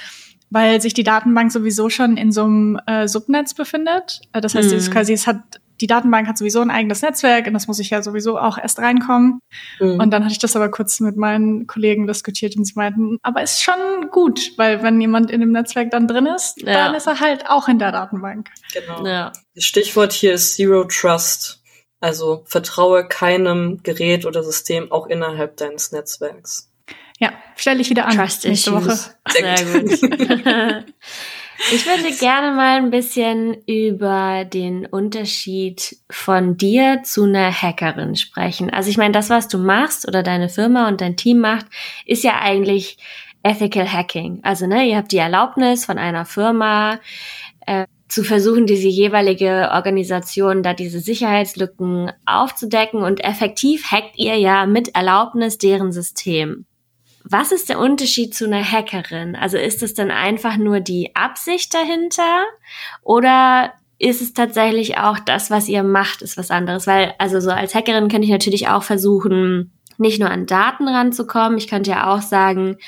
weil sich die Datenbank sowieso schon in so einem äh, Subnetz befindet. Äh, das heißt, mhm. es quasi, es hat die Datenbank hat sowieso ein eigenes Netzwerk und das muss ich ja sowieso auch erst reinkommen. Mhm. Und dann hatte ich das aber kurz mit meinen Kollegen diskutiert und sie meinten, aber ist schon gut, weil wenn jemand in dem Netzwerk dann drin ist, ja. dann ist er halt auch in der Datenbank. Genau. Ja. Das Stichwort hier ist Zero Trust. Also vertraue keinem Gerät oder System auch innerhalb deines Netzwerks. Ja, stelle ich wieder an Trust nächste Woche. Sehr gut. (laughs) (laughs) Ich würde gerne mal ein bisschen über den Unterschied von dir zu einer Hackerin sprechen. Also ich meine, das, was du machst oder deine Firma und dein Team macht, ist ja eigentlich Ethical Hacking. Also ne, ihr habt die Erlaubnis von einer Firma äh, zu versuchen, diese jeweilige Organisation da diese Sicherheitslücken aufzudecken und effektiv hackt ihr ja mit Erlaubnis deren System. Was ist der Unterschied zu einer Hackerin? Also ist es dann einfach nur die Absicht dahinter oder ist es tatsächlich auch das, was ihr macht, ist was anderes? Weil, also so als Hackerin könnte ich natürlich auch versuchen, nicht nur an Daten ranzukommen. Ich könnte ja auch sagen,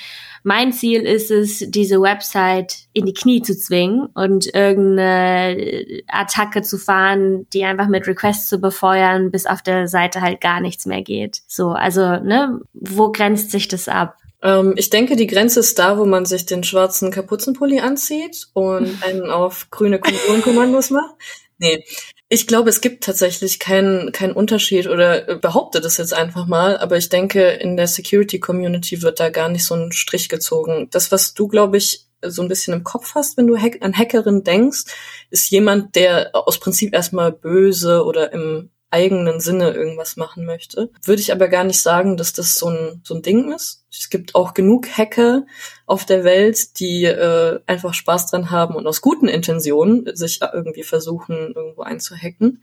mein Ziel ist es, diese Website in die Knie zu zwingen und irgendeine Attacke zu fahren, die einfach mit Requests zu befeuern, bis auf der Seite halt gar nichts mehr geht. So, also, ne, wo grenzt sich das ab? Ähm, ich denke, die Grenze ist da, wo man sich den schwarzen Kapuzenpulli anzieht und (laughs) einen auf grüne Konsolenkommandos macht. Nee. Ich glaube, es gibt tatsächlich keinen keinen Unterschied oder behaupte das jetzt einfach mal, aber ich denke, in der Security Community wird da gar nicht so ein Strich gezogen. Das, was du, glaube ich, so ein bisschen im Kopf hast, wenn du an Hackerin denkst, ist jemand, der aus Prinzip erstmal böse oder im eigenen Sinne irgendwas machen möchte. Würde ich aber gar nicht sagen, dass das so ein, so ein Ding ist. Es gibt auch genug Hacker auf der Welt, die äh, einfach Spaß dran haben und aus guten Intentionen sich irgendwie versuchen, irgendwo einzuhacken.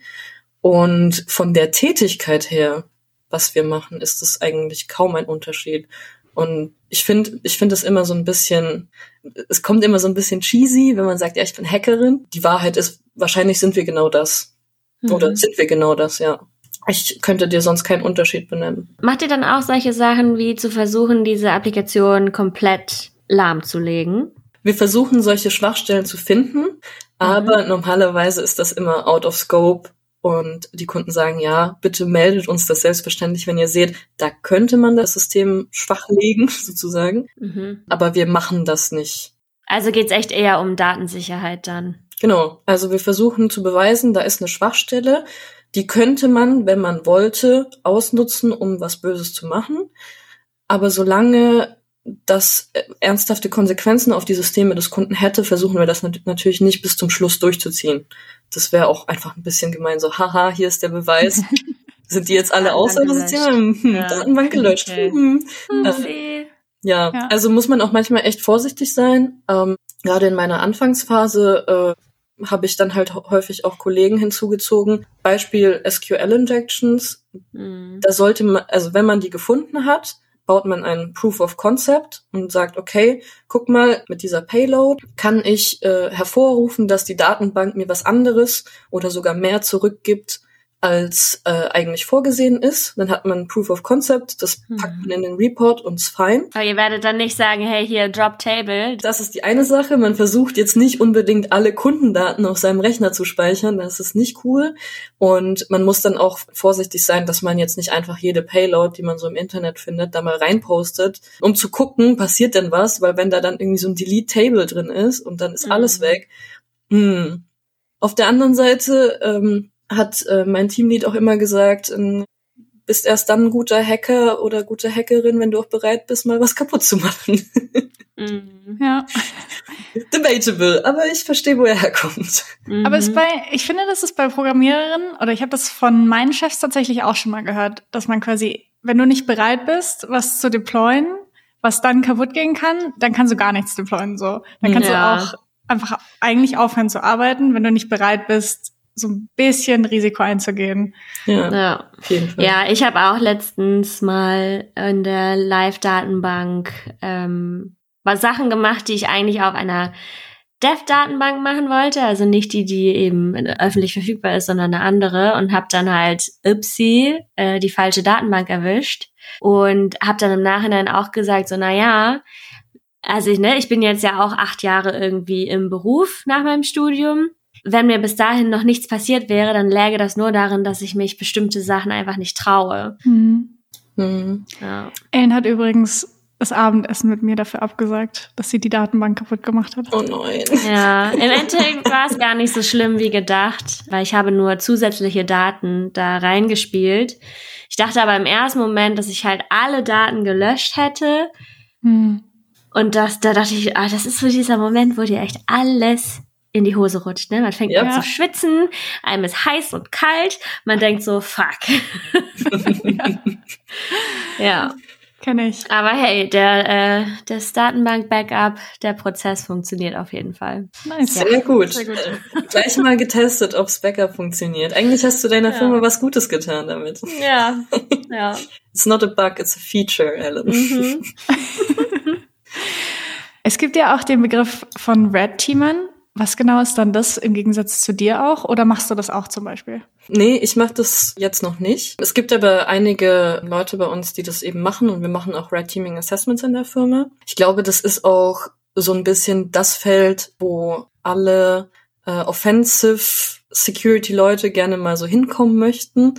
Und von der Tätigkeit her, was wir machen, ist es eigentlich kaum ein Unterschied. Und ich finde, ich finde es immer so ein bisschen, es kommt immer so ein bisschen cheesy, wenn man sagt, ja, ich bin Hackerin. Die Wahrheit ist, wahrscheinlich sind wir genau das. Mhm. Oder sind wir genau das, ja. Ich könnte dir sonst keinen Unterschied benennen. Macht ihr dann auch solche Sachen wie zu versuchen, diese Applikation komplett lahmzulegen? Wir versuchen, solche Schwachstellen zu finden, aber mhm. normalerweise ist das immer out of scope und die Kunden sagen, ja, bitte meldet uns das selbstverständlich, wenn ihr seht, da könnte man das System schwach legen, (laughs) sozusagen. Mhm. Aber wir machen das nicht. Also geht's echt eher um Datensicherheit dann. Genau. Also wir versuchen zu beweisen, da ist eine Schwachstelle. Die könnte man, wenn man wollte, ausnutzen, um was Böses zu machen. Aber solange das äh, ernsthafte Konsequenzen auf die Systeme des Kunden hätte, versuchen wir das nat natürlich nicht bis zum Schluss durchzuziehen. Das wäre auch einfach ein bisschen gemein, so, haha, hier ist der Beweis. (laughs) Sind die jetzt alle aus oder hm, ja. Datenbank gelöscht? Okay. Hm. Äh, ja. ja, also muss man auch manchmal echt vorsichtig sein. Ähm, gerade in meiner Anfangsphase äh, habe ich dann halt häufig auch Kollegen hinzugezogen. Beispiel SQL Injections. Mhm. Da sollte man, also wenn man die gefunden hat, baut man ein Proof of Concept und sagt, okay, guck mal, mit dieser Payload kann ich äh, hervorrufen, dass die Datenbank mir was anderes oder sogar mehr zurückgibt, als äh, eigentlich vorgesehen ist. Dann hat man Proof of Concept, das hm. packt man in den Report und ist fein. Aber ihr werdet dann nicht sagen, hey, hier, Drop Table. Das ist die eine Sache. Man versucht jetzt nicht unbedingt alle Kundendaten auf seinem Rechner zu speichern. Das ist nicht cool. Und man muss dann auch vorsichtig sein, dass man jetzt nicht einfach jede Payload, die man so im Internet findet, da mal reinpostet, um zu gucken, passiert denn was? Weil wenn da dann irgendwie so ein Delete Table drin ist und dann ist mhm. alles weg. Hm. Auf der anderen Seite, ähm, hat äh, mein Teamlead auch immer gesagt, ein bist erst dann ein guter Hacker oder gute Hackerin, wenn du auch bereit bist, mal was kaputt zu machen. Mhm. (laughs) Ja. Debatable, aber ich verstehe, wo er herkommt. Mhm. Aber es bei, ich finde, das ist bei Programmiererinnen, oder ich habe das von meinen Chefs tatsächlich auch schon mal gehört, dass man quasi, wenn du nicht bereit bist, was zu deployen, was dann kaputt gehen kann, dann kannst du gar nichts deployen. So. Dann kannst ja. du auch einfach eigentlich aufhören zu arbeiten, wenn du nicht bereit bist, so ein bisschen Risiko einzugehen. Ja, ja. Auf jeden Fall. ja ich habe auch letztens mal in der Live-Datenbank ähm, was Sachen gemacht, die ich eigentlich auf einer Dev-Datenbank machen wollte, also nicht die, die eben öffentlich verfügbar ist, sondern eine andere und habe dann halt Ipsi äh, die falsche Datenbank erwischt und habe dann im Nachhinein auch gesagt, so na ja, also ich, ne, ich bin jetzt ja auch acht Jahre irgendwie im Beruf nach meinem Studium. Wenn mir bis dahin noch nichts passiert wäre, dann läge das nur darin, dass ich mich bestimmte Sachen einfach nicht traue. Mhm. Mhm. Ja. Ellen hat übrigens das Abendessen mit mir dafür abgesagt, dass sie die Datenbank kaputt gemacht hat. Oh nein. Ja, im Endeffekt war es gar nicht so schlimm wie gedacht, weil ich habe nur zusätzliche Daten da reingespielt. Ich dachte aber im ersten Moment, dass ich halt alle Daten gelöscht hätte. Hm. Und das, da dachte ich, ah, das ist so dieser Moment, wo dir echt alles in die Hose rutscht. Ne? Man fängt ja. an zu schwitzen, einem ist heiß und kalt, man denkt so, fuck. (laughs) ja. ja. Kenne ich. Aber hey, der, äh, das Datenbank-Backup, der Prozess funktioniert auf jeden Fall. Nice. Sehr, ja. gut. Sehr gut. Gleich mal getestet, ob's Backup funktioniert. Eigentlich hast du deiner ja. Firma was Gutes getan damit. Ja, (laughs) ja. It's not a bug, it's a feature, Ellen. Mhm. (laughs) es gibt ja auch den Begriff von Red Teamern. Was genau ist dann das im Gegensatz zu dir auch? Oder machst du das auch zum Beispiel? Nee, ich mache das jetzt noch nicht. Es gibt aber einige Leute bei uns, die das eben machen und wir machen auch Red Teaming Assessments in der Firma. Ich glaube, das ist auch so ein bisschen das Feld, wo alle äh, Offensive Security Leute gerne mal so hinkommen möchten,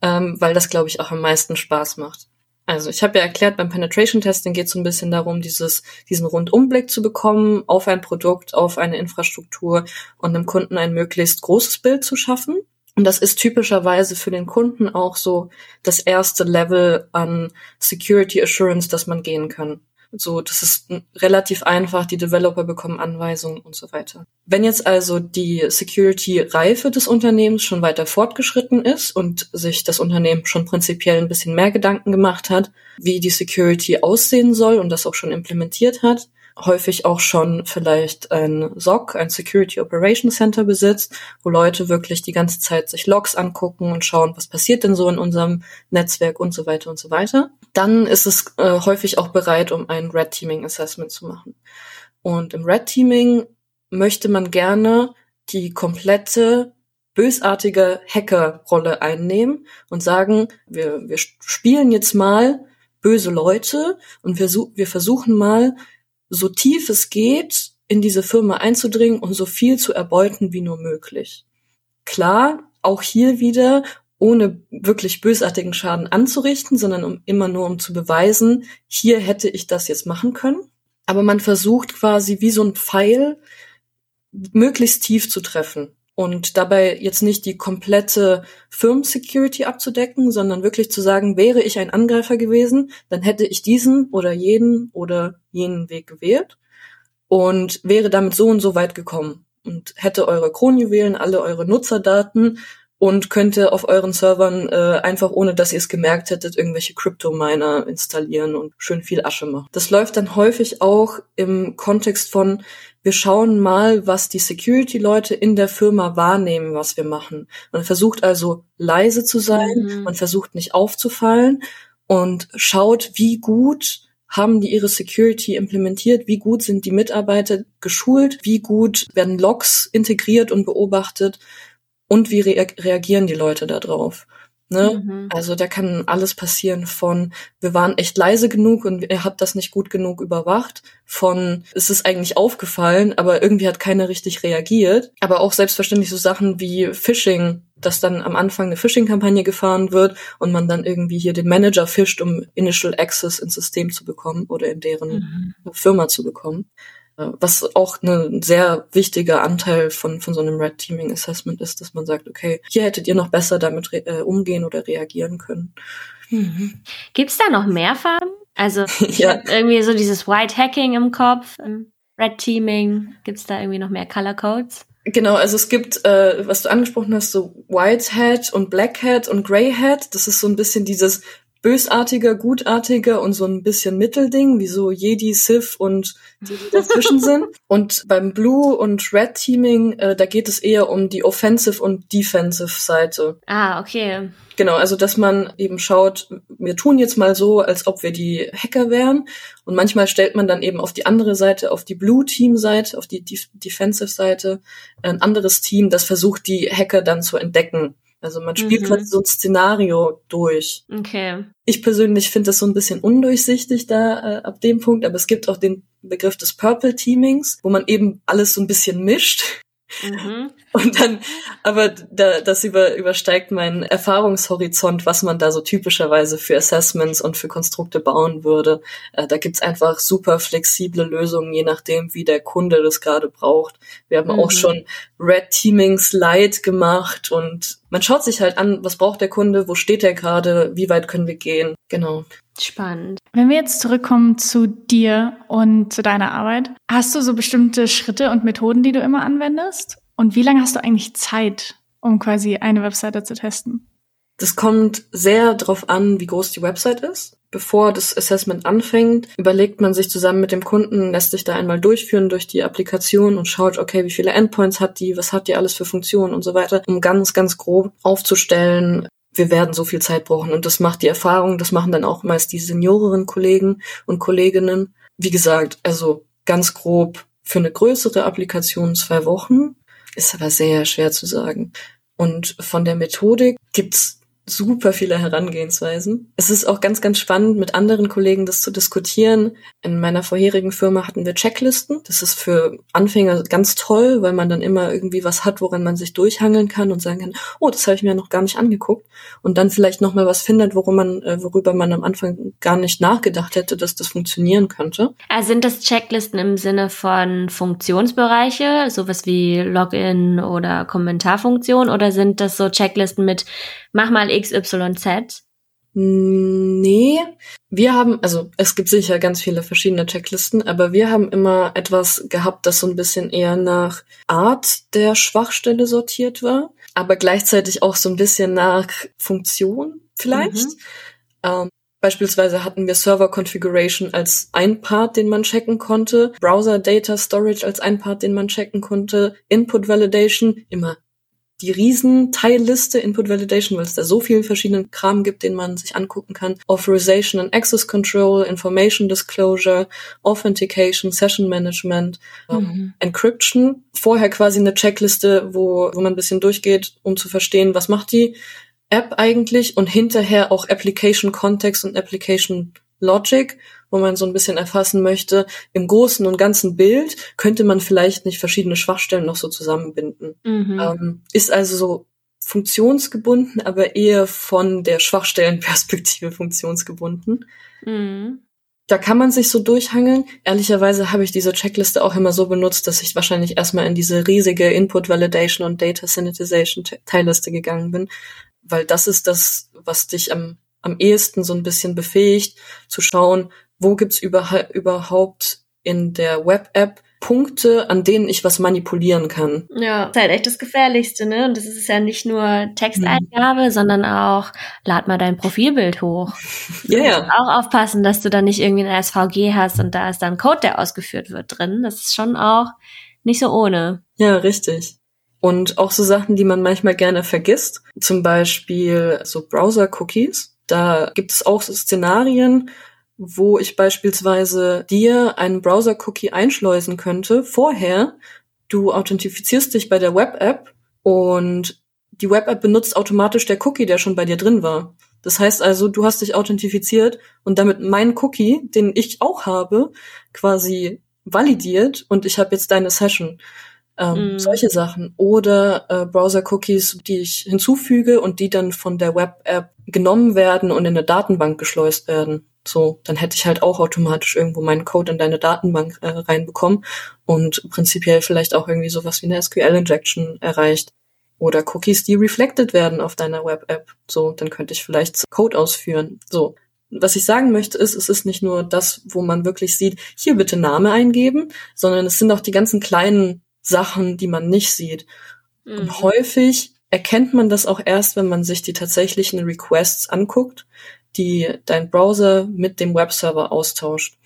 ähm, weil das, glaube ich, auch am meisten Spaß macht. Also ich habe ja erklärt, beim Penetration Testing geht es so ein bisschen darum, dieses, diesen Rundumblick zu bekommen auf ein Produkt, auf eine Infrastruktur und dem Kunden ein möglichst großes Bild zu schaffen. Und das ist typischerweise für den Kunden auch so das erste Level an Security Assurance, das man gehen kann. So, das ist relativ einfach, die Developer bekommen Anweisungen und so weiter. Wenn jetzt also die Security-Reife des Unternehmens schon weiter fortgeschritten ist und sich das Unternehmen schon prinzipiell ein bisschen mehr Gedanken gemacht hat, wie die Security aussehen soll und das auch schon implementiert hat, häufig auch schon vielleicht ein SOC, ein Security Operations Center besitzt, wo Leute wirklich die ganze Zeit sich Logs angucken und schauen, was passiert denn so in unserem Netzwerk und so weiter und so weiter. Dann ist es äh, häufig auch bereit, um ein Red Teaming Assessment zu machen. Und im Red Teaming möchte man gerne die komplette bösartige Hacker-Rolle einnehmen und sagen, wir, wir spielen jetzt mal böse Leute und wir, wir versuchen mal so tief es geht, in diese Firma einzudringen und so viel zu erbeuten wie nur möglich. Klar, auch hier wieder ohne wirklich bösartigen Schaden anzurichten, sondern um immer nur um zu beweisen, hier hätte ich das jetzt machen können. Aber man versucht quasi wie so ein Pfeil möglichst tief zu treffen und dabei jetzt nicht die komplette Firmensecurity abzudecken, sondern wirklich zu sagen, wäre ich ein Angreifer gewesen, dann hätte ich diesen oder jeden oder jenen Weg gewählt und wäre damit so und so weit gekommen und hätte eure Kronjuwelen, alle eure Nutzerdaten und könnte auf euren Servern äh, einfach, ohne dass ihr es gemerkt hättet, irgendwelche Crypto-Miner installieren und schön viel Asche machen. Das läuft dann häufig auch im Kontext von, wir schauen mal, was die Security-Leute in der Firma wahrnehmen, was wir machen. Man versucht also leise zu sein, mhm. man versucht nicht aufzufallen und schaut, wie gut haben die ihre Security implementiert? Wie gut sind die Mitarbeiter geschult? Wie gut werden Logs integriert und beobachtet? Und wie rea reagieren die Leute darauf? Ne? Mhm. Also da kann alles passieren von, wir waren echt leise genug und ihr habt das nicht gut genug überwacht, von, es ist eigentlich aufgefallen, aber irgendwie hat keiner richtig reagiert. Aber auch selbstverständlich so Sachen wie Phishing, dass dann am Anfang eine Phishing-Kampagne gefahren wird und man dann irgendwie hier den Manager fischt, um Initial Access ins System zu bekommen oder in deren mhm. Firma zu bekommen. Äh, was auch ein sehr wichtiger Anteil von, von so einem Red Teaming Assessment ist, dass man sagt, okay, hier hättet ihr noch besser damit äh, umgehen oder reagieren können. Mhm. Gibt es da noch mehr Farben? Also (laughs) ja. irgendwie so dieses White Hacking im Kopf, Red Teaming. Gibt es da irgendwie noch mehr Color Codes? Genau, also es gibt, äh, was du angesprochen hast, so White Hat und Black Hat und Grey Hat. Das ist so ein bisschen dieses bösartiger, gutartiger und so ein bisschen Mittelding, wie so Jedi, Sith und die, die dazwischen (laughs) sind. Und beim Blue und Red Teaming, äh, da geht es eher um die Offensive und Defensive Seite. Ah, okay. Genau, also dass man eben schaut, wir tun jetzt mal so, als ob wir die Hacker wären. Und manchmal stellt man dann eben auf die andere Seite, auf die Blue Team Seite, auf die Def Defensive Seite, ein anderes Team, das versucht, die Hacker dann zu entdecken. Also man spielt mhm. quasi so ein Szenario durch. Okay. Ich persönlich finde das so ein bisschen undurchsichtig da äh, ab dem Punkt, aber es gibt auch den Begriff des Purple Teamings, wo man eben alles so ein bisschen mischt. Mhm. (laughs) Und dann, aber da, das über, übersteigt meinen Erfahrungshorizont, was man da so typischerweise für Assessments und für Konstrukte bauen würde. Äh, da gibt's einfach super flexible Lösungen, je nachdem, wie der Kunde das gerade braucht. Wir haben mhm. auch schon Red Teamings Light gemacht und man schaut sich halt an, was braucht der Kunde, wo steht er gerade, wie weit können wir gehen. Genau. Spannend. Wenn wir jetzt zurückkommen zu dir und zu deiner Arbeit, hast du so bestimmte Schritte und Methoden, die du immer anwendest? Und wie lange hast du eigentlich Zeit, um quasi eine Webseite zu testen? Das kommt sehr darauf an, wie groß die Website ist. Bevor das Assessment anfängt, überlegt man sich zusammen mit dem Kunden, lässt sich da einmal durchführen durch die Applikation und schaut, okay, wie viele Endpoints hat die, was hat die alles für Funktionen und so weiter, um ganz, ganz grob aufzustellen, wir werden so viel Zeit brauchen. Und das macht die Erfahrung, das machen dann auch meist die senioreren Kollegen und Kolleginnen. Wie gesagt, also ganz grob für eine größere Applikation zwei Wochen. Ist aber sehr schwer zu sagen. Und von der Methodik gibt's super viele Herangehensweisen. Es ist auch ganz, ganz spannend, mit anderen Kollegen das zu diskutieren. In meiner vorherigen Firma hatten wir Checklisten. Das ist für Anfänger ganz toll, weil man dann immer irgendwie was hat, woran man sich durchhangeln kann und sagen kann, oh, das habe ich mir noch gar nicht angeguckt. Und dann vielleicht nochmal was findet, worum man, äh, worüber man am Anfang gar nicht nachgedacht hätte, dass das funktionieren könnte. Also sind das Checklisten im Sinne von Funktionsbereiche, sowas wie Login oder Kommentarfunktion, oder sind das so Checklisten mit mach mal XYZ? Nee, wir haben, also es gibt sicher ganz viele verschiedene Checklisten, aber wir haben immer etwas gehabt, das so ein bisschen eher nach Art der Schwachstelle sortiert war, aber gleichzeitig auch so ein bisschen nach Funktion vielleicht. Mhm. Ähm, Beispielsweise hatten wir Server Configuration als ein Part, den man checken konnte, Browser Data Storage als ein Part, den man checken konnte, Input Validation, immer die Riesenteilliste Input Validation, weil es da so viel verschiedenen Kram gibt, den man sich angucken kann. Authorization and Access Control, Information Disclosure, Authentication, Session Management, ähm, mhm. Encryption. Vorher quasi eine Checkliste, wo, wo man ein bisschen durchgeht, um zu verstehen, was macht die App eigentlich und hinterher auch Application Context und Application Logic, wo man so ein bisschen erfassen möchte, im großen und ganzen Bild könnte man vielleicht nicht verschiedene Schwachstellen noch so zusammenbinden. Mhm. Ähm, ist also so funktionsgebunden, aber eher von der Schwachstellenperspektive (laughs) funktionsgebunden. Mhm. Da kann man sich so durchhangeln. Ehrlicherweise habe ich diese Checkliste auch immer so benutzt, dass ich wahrscheinlich erstmal in diese riesige Input Validation und Data Sanitization Teilliste gegangen bin, weil das ist das, was dich am am ehesten so ein bisschen befähigt, zu schauen, wo gibt's über, überhaupt in der Web-App Punkte, an denen ich was manipulieren kann. Ja, das ist halt echt das Gefährlichste, ne? Und das ist ja nicht nur Texteingabe, mhm. sondern auch, lad mal dein Profilbild hoch. (laughs) Ja, yeah, ja. Auch aufpassen, dass du da nicht irgendwie eine SVG hast und da ist dann Code, der ausgeführt wird drin. Das ist schon auch nicht so ohne. Ja, richtig. Und auch so Sachen, die man manchmal gerne vergisst. Zum Beispiel so Browser-Cookies da gibt es auch so Szenarien, wo ich beispielsweise dir einen Browser-Cookie einschleusen könnte vorher. Du authentifizierst dich bei der Web-App und die Web-App benutzt automatisch der Cookie, der schon bei dir drin war. Das heißt also, du hast dich authentifiziert und damit mein Cookie, den ich auch habe, quasi validiert und ich habe jetzt deine Session. Ähm, mm. Solche Sachen. Oder äh, Browser-Cookies, die ich hinzufüge und die dann von der Web-App genommen werden und in eine Datenbank geschleust werden. So, dann hätte ich halt auch automatisch irgendwo meinen Code in deine Datenbank äh, reinbekommen und prinzipiell vielleicht auch irgendwie sowas wie eine SQL-Injection erreicht. Oder Cookies, die reflected werden auf deiner Web-App. So, dann könnte ich vielleicht Code ausführen. So. Was ich sagen möchte ist, es ist nicht nur das, wo man wirklich sieht, hier bitte Name eingeben, sondern es sind auch die ganzen kleinen Sachen, die man nicht sieht. Mhm. Und häufig erkennt man das auch erst, wenn man sich die tatsächlichen Requests anguckt die dein Browser mit dem Webserver austauscht.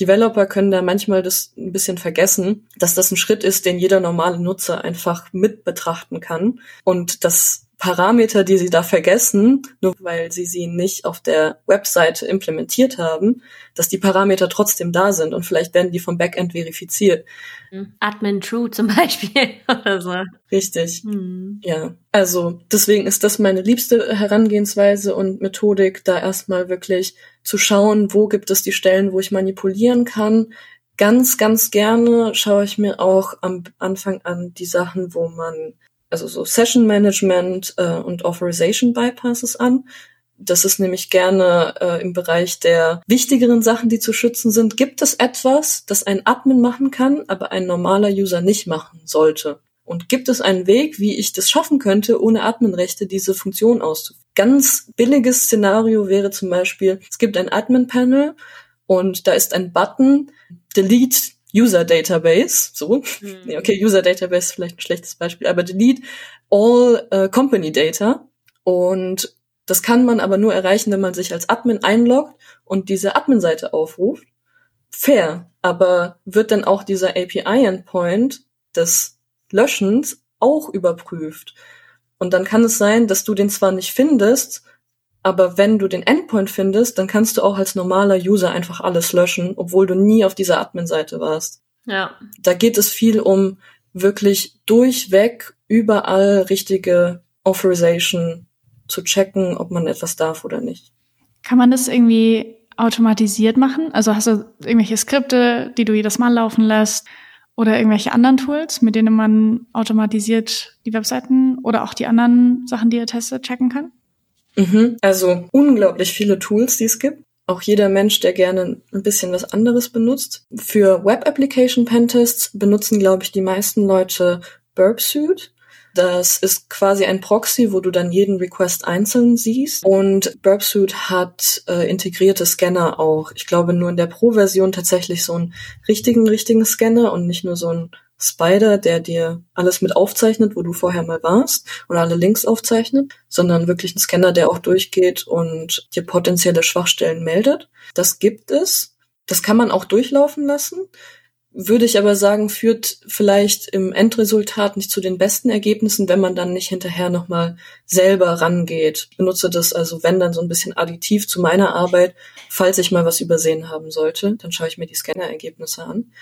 Developer können da manchmal das ein bisschen vergessen, dass das ein Schritt ist, den jeder normale Nutzer einfach mit betrachten kann und dass Parameter, die sie da vergessen, nur weil sie sie nicht auf der Webseite implementiert haben, dass die Parameter trotzdem da sind und vielleicht werden die vom Backend verifiziert. Mhm. Admin True zum Beispiel (laughs) oder so. Richtig. Hm. Ja. Also deswegen ist das meine liebste Herangehensweise und Methodik, da erstmal wirklich zu schauen, wo gibt es die Stellen, wo ich manipulieren kann. Ganz, ganz gerne schaue ich mir auch am Anfang an die Sachen, wo man also so Session Management äh, und Authorization Bypasses an. Das ist nämlich gerne äh, im Bereich der wichtigeren Sachen, die zu schützen sind. Gibt es etwas, das ein Admin machen kann, aber ein normaler User nicht machen sollte? Und gibt es einen Weg, wie ich das schaffen könnte, ohne Adminrechte diese Funktion auszuführen? Ganz billiges Szenario wäre zum Beispiel, es gibt ein Admin-Panel und da ist ein Button, Delete User Database, so. Mhm. Okay, User Database ist vielleicht ein schlechtes Beispiel, aber delete all uh, company data. Und das kann man aber nur erreichen, wenn man sich als Admin einloggt und diese Admin-Seite aufruft. Fair. Aber wird dann auch dieser API-Endpoint des Löschens auch überprüft? Und dann kann es sein, dass du den zwar nicht findest, aber wenn du den Endpoint findest, dann kannst du auch als normaler User einfach alles löschen, obwohl du nie auf dieser Admin-Seite warst. Ja. Da geht es viel um wirklich durchweg überall richtige Authorization zu checken, ob man etwas darf oder nicht. Kann man das irgendwie automatisiert machen? Also hast du irgendwelche Skripte, die du jedes Mal laufen lässt oder irgendwelche anderen Tools, mit denen man automatisiert die Webseiten oder auch die anderen Sachen, die ihr testet, checken kann? Mhm. Also unglaublich viele Tools, die es gibt. Auch jeder Mensch, der gerne ein bisschen was anderes benutzt. Für Web Application Pentests benutzen, glaube ich, die meisten Leute Burpsuit. Das ist quasi ein Proxy, wo du dann jeden Request einzeln siehst. Und Burpsuit hat äh, integrierte Scanner auch. Ich glaube nur in der Pro-Version tatsächlich so einen richtigen, richtigen Scanner und nicht nur so einen Spider, der dir alles mit aufzeichnet, wo du vorher mal warst und alle Links aufzeichnet, sondern wirklich ein Scanner, der auch durchgeht und dir potenzielle Schwachstellen meldet. Das gibt es. Das kann man auch durchlaufen lassen. Würde ich aber sagen, führt vielleicht im Endresultat nicht zu den besten Ergebnissen, wenn man dann nicht hinterher nochmal selber rangeht. Ich benutze das also, wenn dann so ein bisschen additiv zu meiner Arbeit, falls ich mal was übersehen haben sollte, dann schaue ich mir die Scanner-Ergebnisse an.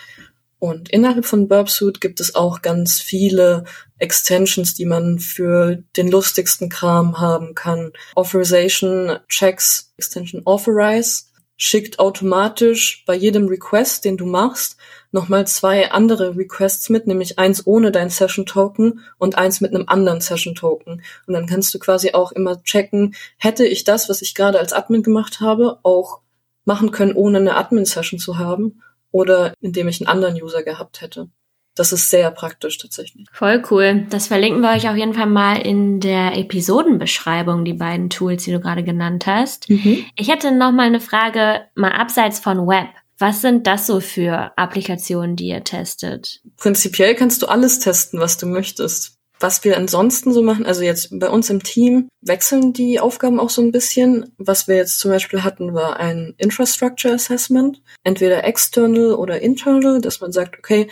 Und innerhalb von Burpsuit gibt es auch ganz viele Extensions, die man für den lustigsten Kram haben kann. Authorization Checks, Extension Authorize schickt automatisch bei jedem Request, den du machst, nochmal zwei andere Requests mit, nämlich eins ohne dein Session Token und eins mit einem anderen Session Token. Und dann kannst du quasi auch immer checken, hätte ich das, was ich gerade als Admin gemacht habe, auch machen können, ohne eine Admin Session zu haben oder indem ich einen anderen User gehabt hätte. Das ist sehr praktisch tatsächlich. Voll cool. Das verlinken wir euch auf jeden Fall mal in der Episodenbeschreibung, die beiden Tools, die du gerade genannt hast. Mhm. Ich hätte noch mal eine Frage, mal abseits von Web. Was sind das so für Applikationen, die ihr testet? Prinzipiell kannst du alles testen, was du möchtest. Was wir ansonsten so machen, also jetzt bei uns im Team wechseln die Aufgaben auch so ein bisschen. Was wir jetzt zum Beispiel hatten, war ein Infrastructure Assessment, entweder external oder internal, dass man sagt, okay,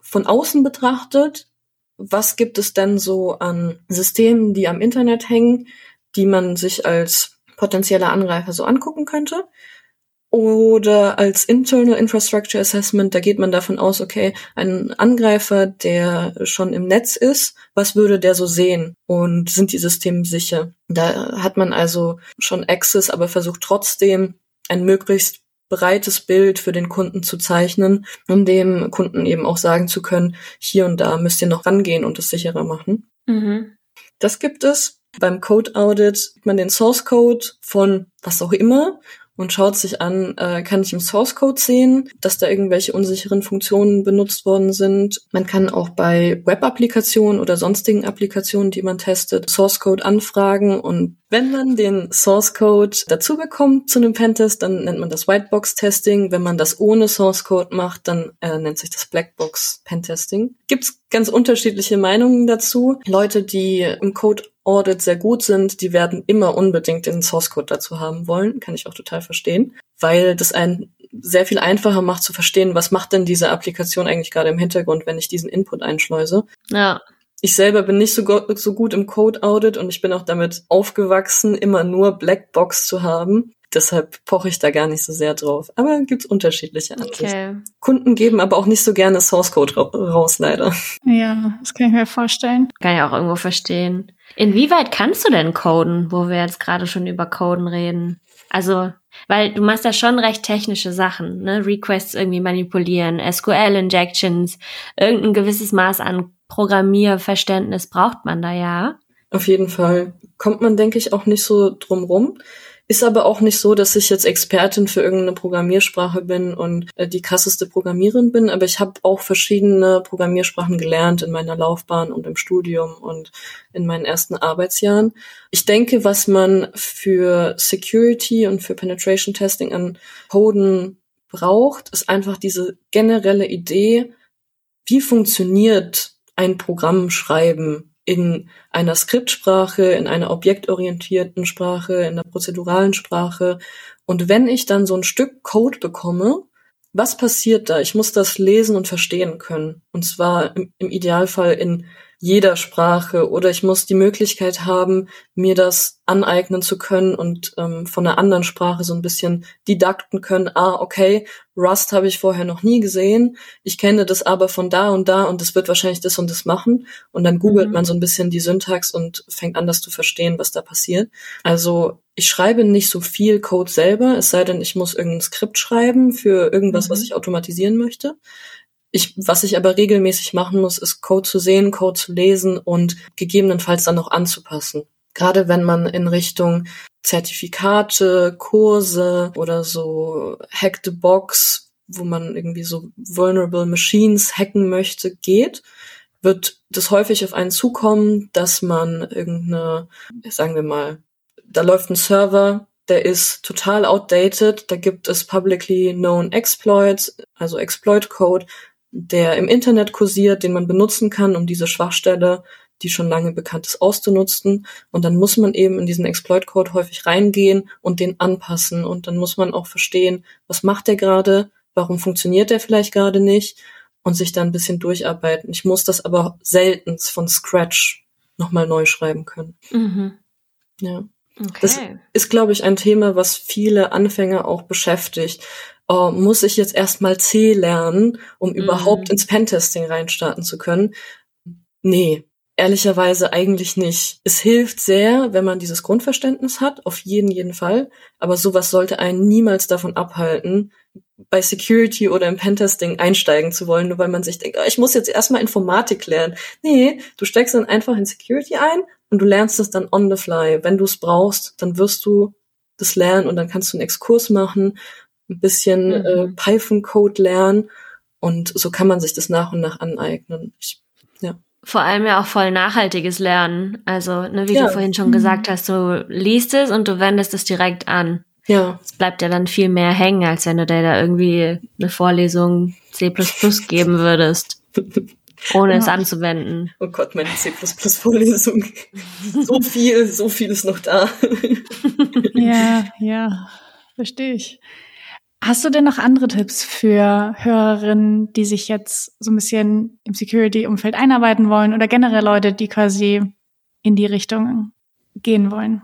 von außen betrachtet, was gibt es denn so an Systemen, die am Internet hängen, die man sich als potenzieller Angreifer so angucken könnte? Oder als Internal Infrastructure Assessment, da geht man davon aus, okay, ein Angreifer, der schon im Netz ist, was würde der so sehen? Und sind die Systeme sicher? Da hat man also schon Access, aber versucht trotzdem ein möglichst breites Bild für den Kunden zu zeichnen, um dem Kunden eben auch sagen zu können, hier und da müsst ihr noch rangehen und es sicherer machen. Mhm. Das gibt es. Beim Code Audit man den Source Code von was auch immer und schaut sich an, äh, kann ich im Source Code sehen, dass da irgendwelche unsicheren Funktionen benutzt worden sind. Man kann auch bei Web-Applikationen oder sonstigen Applikationen, die man testet, Source Code anfragen und wenn man den Source Code dazu bekommt zu einem Pentest, dann nennt man das Whitebox Testing. Wenn man das ohne Source Code macht, dann äh, nennt sich das Blackbox Pentesting. Gibt's ganz unterschiedliche Meinungen dazu. Leute, die im Code Audit sehr gut sind, die werden immer unbedingt den Source Code dazu haben wollen. Kann ich auch total verstehen, weil das einen sehr viel einfacher macht zu verstehen, was macht denn diese Applikation eigentlich gerade im Hintergrund, wenn ich diesen Input einschleuse. Ja. Ich selber bin nicht so, so gut im Code Audit und ich bin auch damit aufgewachsen, immer nur Blackbox zu haben. Deshalb poche ich da gar nicht so sehr drauf. Aber gibt's unterschiedliche Ansichten. Okay. Kunden geben aber auch nicht so gerne Source Code ra raus, leider. Ja, das kann ich mir vorstellen. Kann ich auch irgendwo verstehen. Inwieweit kannst du denn coden, wo wir jetzt gerade schon über Coden reden? Also, weil du machst ja schon recht technische Sachen, ne? Requests irgendwie manipulieren, SQL-Injections, irgendein gewisses Maß an Programmierverständnis braucht man da ja. Auf jeden Fall. Kommt man, denke ich, auch nicht so drum rum. Ist aber auch nicht so, dass ich jetzt Expertin für irgendeine Programmiersprache bin und äh, die krasseste Programmierin bin, aber ich habe auch verschiedene Programmiersprachen gelernt in meiner Laufbahn und im Studium und in meinen ersten Arbeitsjahren. Ich denke, was man für Security und für Penetration Testing an Coden braucht, ist einfach diese generelle Idee, wie funktioniert ein Programm schreiben in einer Skriptsprache, in einer objektorientierten Sprache, in einer prozeduralen Sprache. Und wenn ich dann so ein Stück Code bekomme, was passiert da? Ich muss das lesen und verstehen können. Und zwar im, im Idealfall in jeder Sprache oder ich muss die Möglichkeit haben, mir das aneignen zu können und ähm, von einer anderen Sprache so ein bisschen didakten können. Ah, okay, Rust habe ich vorher noch nie gesehen. Ich kenne das aber von da und da und das wird wahrscheinlich das und das machen. Und dann googelt mhm. man so ein bisschen die Syntax und fängt an, das zu verstehen, was da passiert. Also ich schreibe nicht so viel Code selber, es sei denn, ich muss irgendein Skript schreiben für irgendwas, mhm. was ich automatisieren möchte. Ich, was ich aber regelmäßig machen muss, ist Code zu sehen, Code zu lesen und gegebenenfalls dann noch anzupassen. Gerade wenn man in Richtung Zertifikate, Kurse oder so Hack the Box, wo man irgendwie so Vulnerable Machines hacken möchte, geht, wird das häufig auf einen zukommen, dass man irgendeine, sagen wir mal, da läuft ein Server, der ist total outdated, da gibt es publicly known exploits, also Exploit Code, der im Internet kursiert, den man benutzen kann, um diese Schwachstelle, die schon lange bekannt ist, auszunutzen. Und dann muss man eben in diesen Exploit-Code häufig reingehen und den anpassen. Und dann muss man auch verstehen, was macht der gerade, warum funktioniert der vielleicht gerade nicht und sich dann ein bisschen durcharbeiten. Ich muss das aber selten von Scratch nochmal neu schreiben können. Mhm. Ja. Okay. Das ist, glaube ich, ein Thema, was viele Anfänger auch beschäftigt oh, muss ich jetzt erstmal C lernen, um mhm. überhaupt ins Pentesting reinstarten zu können? Nee, ehrlicherweise eigentlich nicht. Es hilft sehr, wenn man dieses Grundverständnis hat, auf jeden, jeden Fall. Aber sowas sollte einen niemals davon abhalten, bei Security oder im Pentesting einsteigen zu wollen, nur weil man sich denkt, oh, ich muss jetzt erstmal Informatik lernen. Nee, du steigst dann einfach in Security ein und du lernst es dann on the fly. Wenn du es brauchst, dann wirst du das lernen und dann kannst du einen Exkurs machen ein bisschen äh, mhm. äh, Python-Code lernen und so kann man sich das nach und nach aneignen. Ich, ja. Vor allem ja auch voll nachhaltiges Lernen. Also, ne, wie ja. du vorhin schon mhm. gesagt hast, du liest es und du wendest es direkt an. Ja. Es bleibt ja dann viel mehr hängen, als wenn du dir da irgendwie eine Vorlesung C (laughs) geben würdest. ohne ja. es anzuwenden. Oh Gott, meine C++-Vorlesung. so viel, so viel ist noch da. (laughs) ja, (laughs) ja, verstehe ich. Hast du denn noch andere Tipps für Hörerinnen, die sich jetzt so ein bisschen im Security-Umfeld einarbeiten wollen oder generell Leute, die quasi in die Richtung gehen wollen?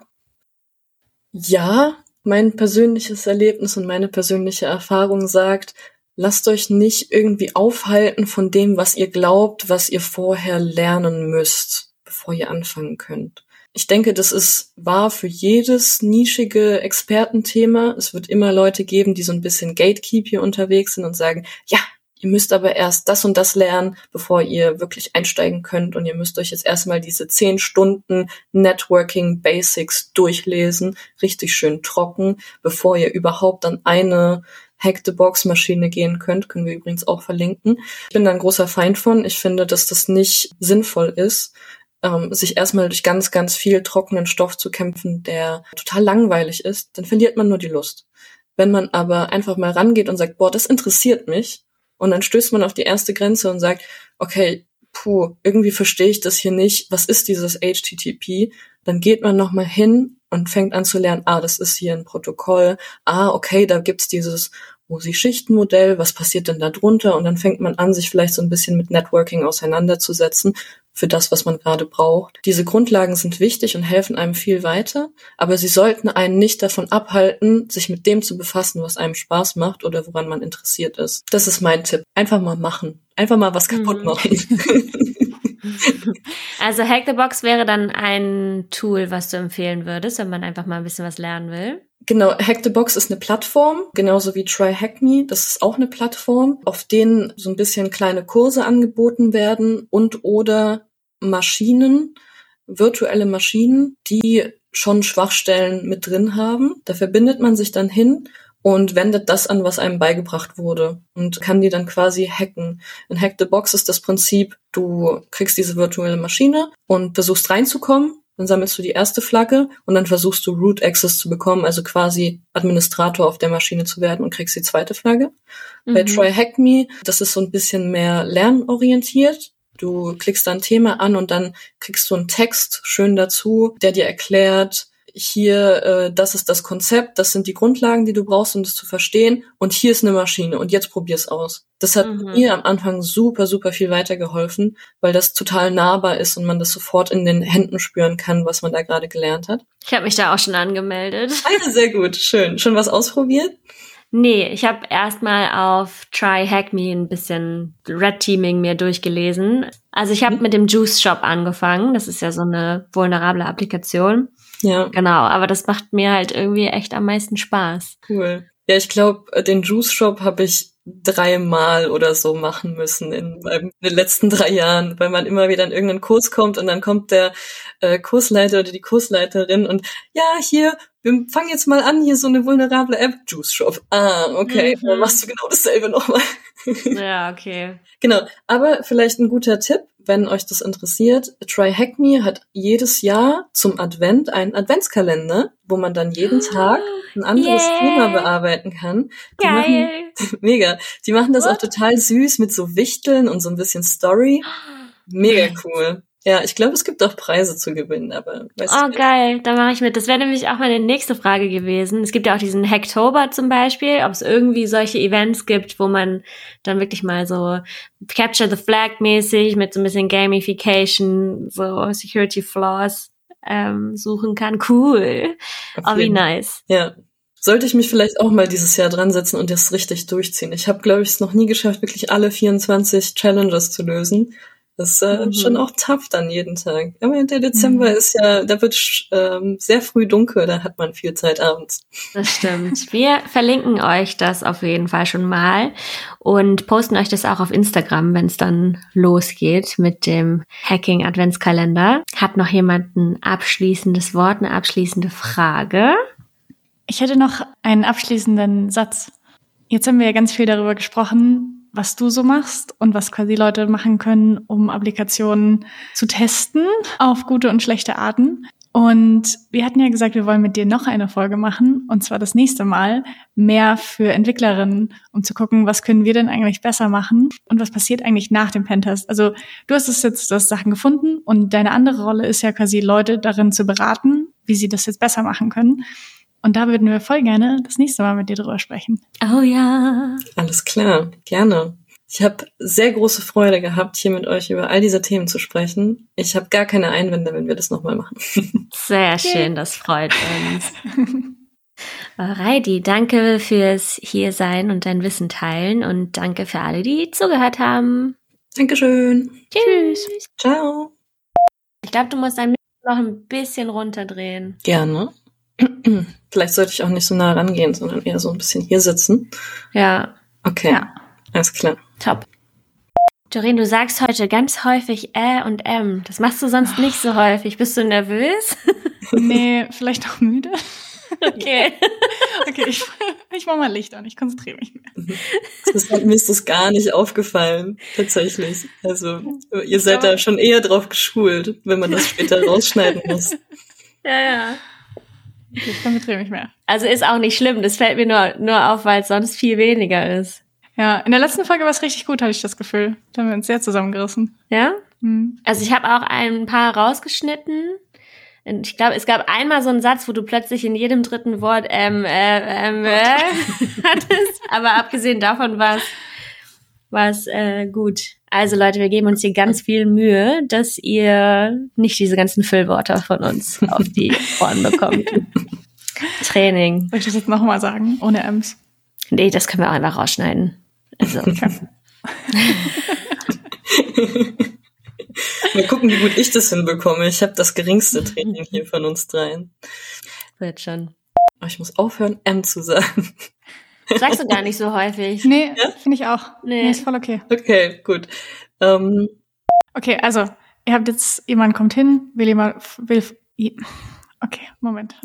Ja, mein persönliches Erlebnis und meine persönliche Erfahrung sagt, lasst euch nicht irgendwie aufhalten von dem, was ihr glaubt, was ihr vorher lernen müsst, bevor ihr anfangen könnt. Ich denke, das ist wahr für jedes nischige Expertenthema. Es wird immer Leute geben, die so ein bisschen Gatekeep hier unterwegs sind und sagen, ja, ihr müsst aber erst das und das lernen, bevor ihr wirklich einsteigen könnt und ihr müsst euch jetzt erstmal diese zehn Stunden Networking Basics durchlesen, richtig schön trocken, bevor ihr überhaupt an eine Hack-the-Box-Maschine gehen könnt, können wir übrigens auch verlinken. Ich bin da ein großer Feind von. Ich finde, dass das nicht sinnvoll ist, ähm, sich erstmal durch ganz, ganz viel trockenen Stoff zu kämpfen, der total langweilig ist, dann verliert man nur die Lust. Wenn man aber einfach mal rangeht und sagt, boah, das interessiert mich, und dann stößt man auf die erste Grenze und sagt, okay, puh, irgendwie verstehe ich das hier nicht, was ist dieses HTTP? Dann geht man nochmal hin und fängt an zu lernen, ah, das ist hier ein Protokoll, ah, okay, da gibt's dieses OSI-Schichtenmodell, was passiert denn da drunter? Und dann fängt man an, sich vielleicht so ein bisschen mit Networking auseinanderzusetzen für das, was man gerade braucht. Diese Grundlagen sind wichtig und helfen einem viel weiter, aber sie sollten einen nicht davon abhalten, sich mit dem zu befassen, was einem Spaß macht oder woran man interessiert ist. Das ist mein Tipp. Einfach mal machen. Einfach mal was kaputt mhm. machen. (laughs) (laughs) Also Hack the Box wäre dann ein Tool, was du empfehlen würdest, wenn man einfach mal ein bisschen was lernen will. Genau, Hack the Box ist eine Plattform, genauso wie Try Hack Me. Das ist auch eine Plattform, auf denen so ein bisschen kleine Kurse angeboten werden und oder Maschinen, virtuelle Maschinen, die schon Schwachstellen mit drin haben. Da verbindet man sich dann hin und wendet das an, was einem beigebracht wurde und kann die dann quasi hacken. In Hack the Box ist das Prinzip, du kriegst diese virtuelle Maschine und versuchst reinzukommen dann sammelst du die erste Flagge und dann versuchst du Root Access zu bekommen, also quasi Administrator auf der Maschine zu werden und kriegst die zweite Flagge. Mhm. Bei Try Hack Me, das ist so ein bisschen mehr lernorientiert. Du klickst da ein Thema an und dann kriegst du einen Text schön dazu, der dir erklärt, hier, äh, das ist das Konzept, das sind die Grundlagen, die du brauchst, um das zu verstehen. Und hier ist eine Maschine und jetzt probier's aus. Das hat mhm. mir am Anfang super, super viel weitergeholfen, weil das total nahbar ist und man das sofort in den Händen spüren kann, was man da gerade gelernt hat. Ich habe mich da auch schon angemeldet. (laughs) Ah, sehr gut, schön. Schon was ausprobiert? Nee, ich habe erstmal auf Try Hack Me ein bisschen Red Teaming mir durchgelesen. Also ich habe mhm. mit dem Juice Shop angefangen. Das ist ja so eine vulnerable Applikation. Ja. Genau, aber das macht mir halt irgendwie echt am meisten Spaß. Cool. Ja, ich glaube, den Juice Shop habe ich dreimal oder so machen müssen in, in, den letzten drei Jahren, weil man immer wieder in irgendeinen Kurs kommt und dann kommt der äh, Kursleiter oder die Kursleiterin und ja, hier, wir fangen jetzt mal an, hier so eine vulnerable App, Juice Shop. Ah, okay, mhm. dann machst du genau dasselbe nochmal. Ja, okay. genau, aber vielleicht ein guter Tipp, wenn euch das interessiert. Try Hack Me hat jedes Jahr zum Advent einen Adventskalender, wo man dann jeden (gasps) Tag ein anderes yeah. Thema bearbeiten kann. Die Geil. Machen, (laughs) mega. Die machen das What? auch total süß mit so Wichteln und so ein bisschen Story. (gasps) Mega cool. Ja, ich glaube, es gibt auch Preise zu gewinnen, aber weiß Oh, geil, da mache ich mit. Das wäre nämlich auch meine nächste Frage gewesen. Es gibt ja auch diesen Hacktober zum Beispiel, ob es irgendwie solche Events gibt, wo man dann wirklich mal so Capture the Flag mäßig mit so ein bisschen Gamification, so Security Flaws ähm, suchen kann. Cool. oh, wie nice. Ja. Sollte ich mich vielleicht auch mal dieses Jahr dran setzen und das richtig durchziehen. Ich habe, glaube ich, es noch nie geschafft, wirklich alle 24 Challenges zu lösen. Das ist äh, mhm. schon auch tough dann jeden Tag. Aber der Dezember mhm. ist ja, da wird ähm, sehr früh dunkel, da hat man viel Zeit abends. Das stimmt. Wir verlinken euch das auf jeden Fall schon mal und posten euch das auch auf Instagram, wenn es dann losgeht mit dem Hacking Adventskalender. Hat noch jemand ein abschließendes Wort, eine abschließende Frage? Ich hätte noch einen abschließenden Satz. Jetzt haben wir ja ganz viel darüber gesprochen, was du so machst und was quasi Leute machen können, um Applikationen zu testen auf gute und schlechte Arten. Und wir hatten ja gesagt, wir wollen mit dir noch eine Folge machen, und zwar das nächste Mal mehr für Entwicklerinnen, um zu gucken, was können wir denn eigentlich besser machen und was passiert eigentlich nach dem Pentest. Also du hast es jetzt, das Sachen gefunden und deine andere Rolle ist ja quasi Leute darin zu beraten, wie sie das jetzt besser machen können. Und da würden wir voll gerne das nächste Mal mit dir drüber sprechen. Oh ja. Alles klar, gerne. Ich habe sehr große Freude gehabt, hier mit euch über all diese Themen zu sprechen. Ich habe gar keine Einwände, wenn wir das nochmal machen. (laughs) Sehr schön, das freut uns. (laughs) Alrighty, danke fürs hier sein und dein Wissen teilen und danke für alle, die zugehört haben. Dankeschön. Tschüss. Ciao. Ich glaube, du musst dein Mikro noch ein bisschen runterdrehen. Gerne. Vielleicht sollte ich auch nicht so nah rangehen, sondern eher so ein bisschen hier sitzen. Ja. Okay. Ja. Alles klar. Top. Doreen, du sagst heute ganz häufig Ä und M. Das machst du sonst nicht so häufig. Bist du nervös? (laughs) Nee, vielleicht auch müde. Okay. (laughs) Okay, ich, ich mach mal Licht an, ich konzentriere mich mehr. Das, mir ist das gar nicht aufgefallen, tatsächlich. Also, ihr seid da schon eher drauf geschult, wenn man das später rausschneiden muss. Ja, ja. Ich konzentriere mich mehr. Also ist auch nicht schlimm. Das fällt mir nur, nur auf, weil es sonst viel weniger ist. Ja, in der letzten Folge war es richtig gut, hatte ich das Gefühl. Da haben wir uns sehr zusammengerissen. Ja? Hm. Also ich habe auch ein paar rausgeschnitten. Und ich glaube, es gab einmal so einen Satz, wo du plötzlich in jedem dritten Wort ähm, äh, ähm, äh, (laughs) hattest. Aber abgesehen davon war es war es äh, gut. Also Leute, wir geben uns hier ganz viel Mühe, dass ihr nicht diese ganzen Füllwörter von uns auf die Ohren bekommt. (laughs) Training. Soll ich das jetzt nochmal sagen, ohne M's? Nee, das können wir auch einfach rausschneiden. Also. (laughs) (laughs) Mal gucken, wie gut ich das hinbekomme. Ich habe das geringste Training hier von uns dreien. wird schon. Aber ich muss aufhören, M zu sagen. Sagst du gar nicht so häufig. Nee, finde ich auch. Nee. Nee. ist voll okay. Okay, gut. Ähm, Okay, also, ihr habt jetzt, jemand kommt hin, will jemand, will, okay, Moment. (laughs)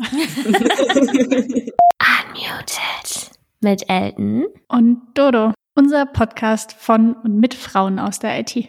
Unmuted. Mit Elton. Und Dodo, unser Podcast von und mit Frauen aus der IT.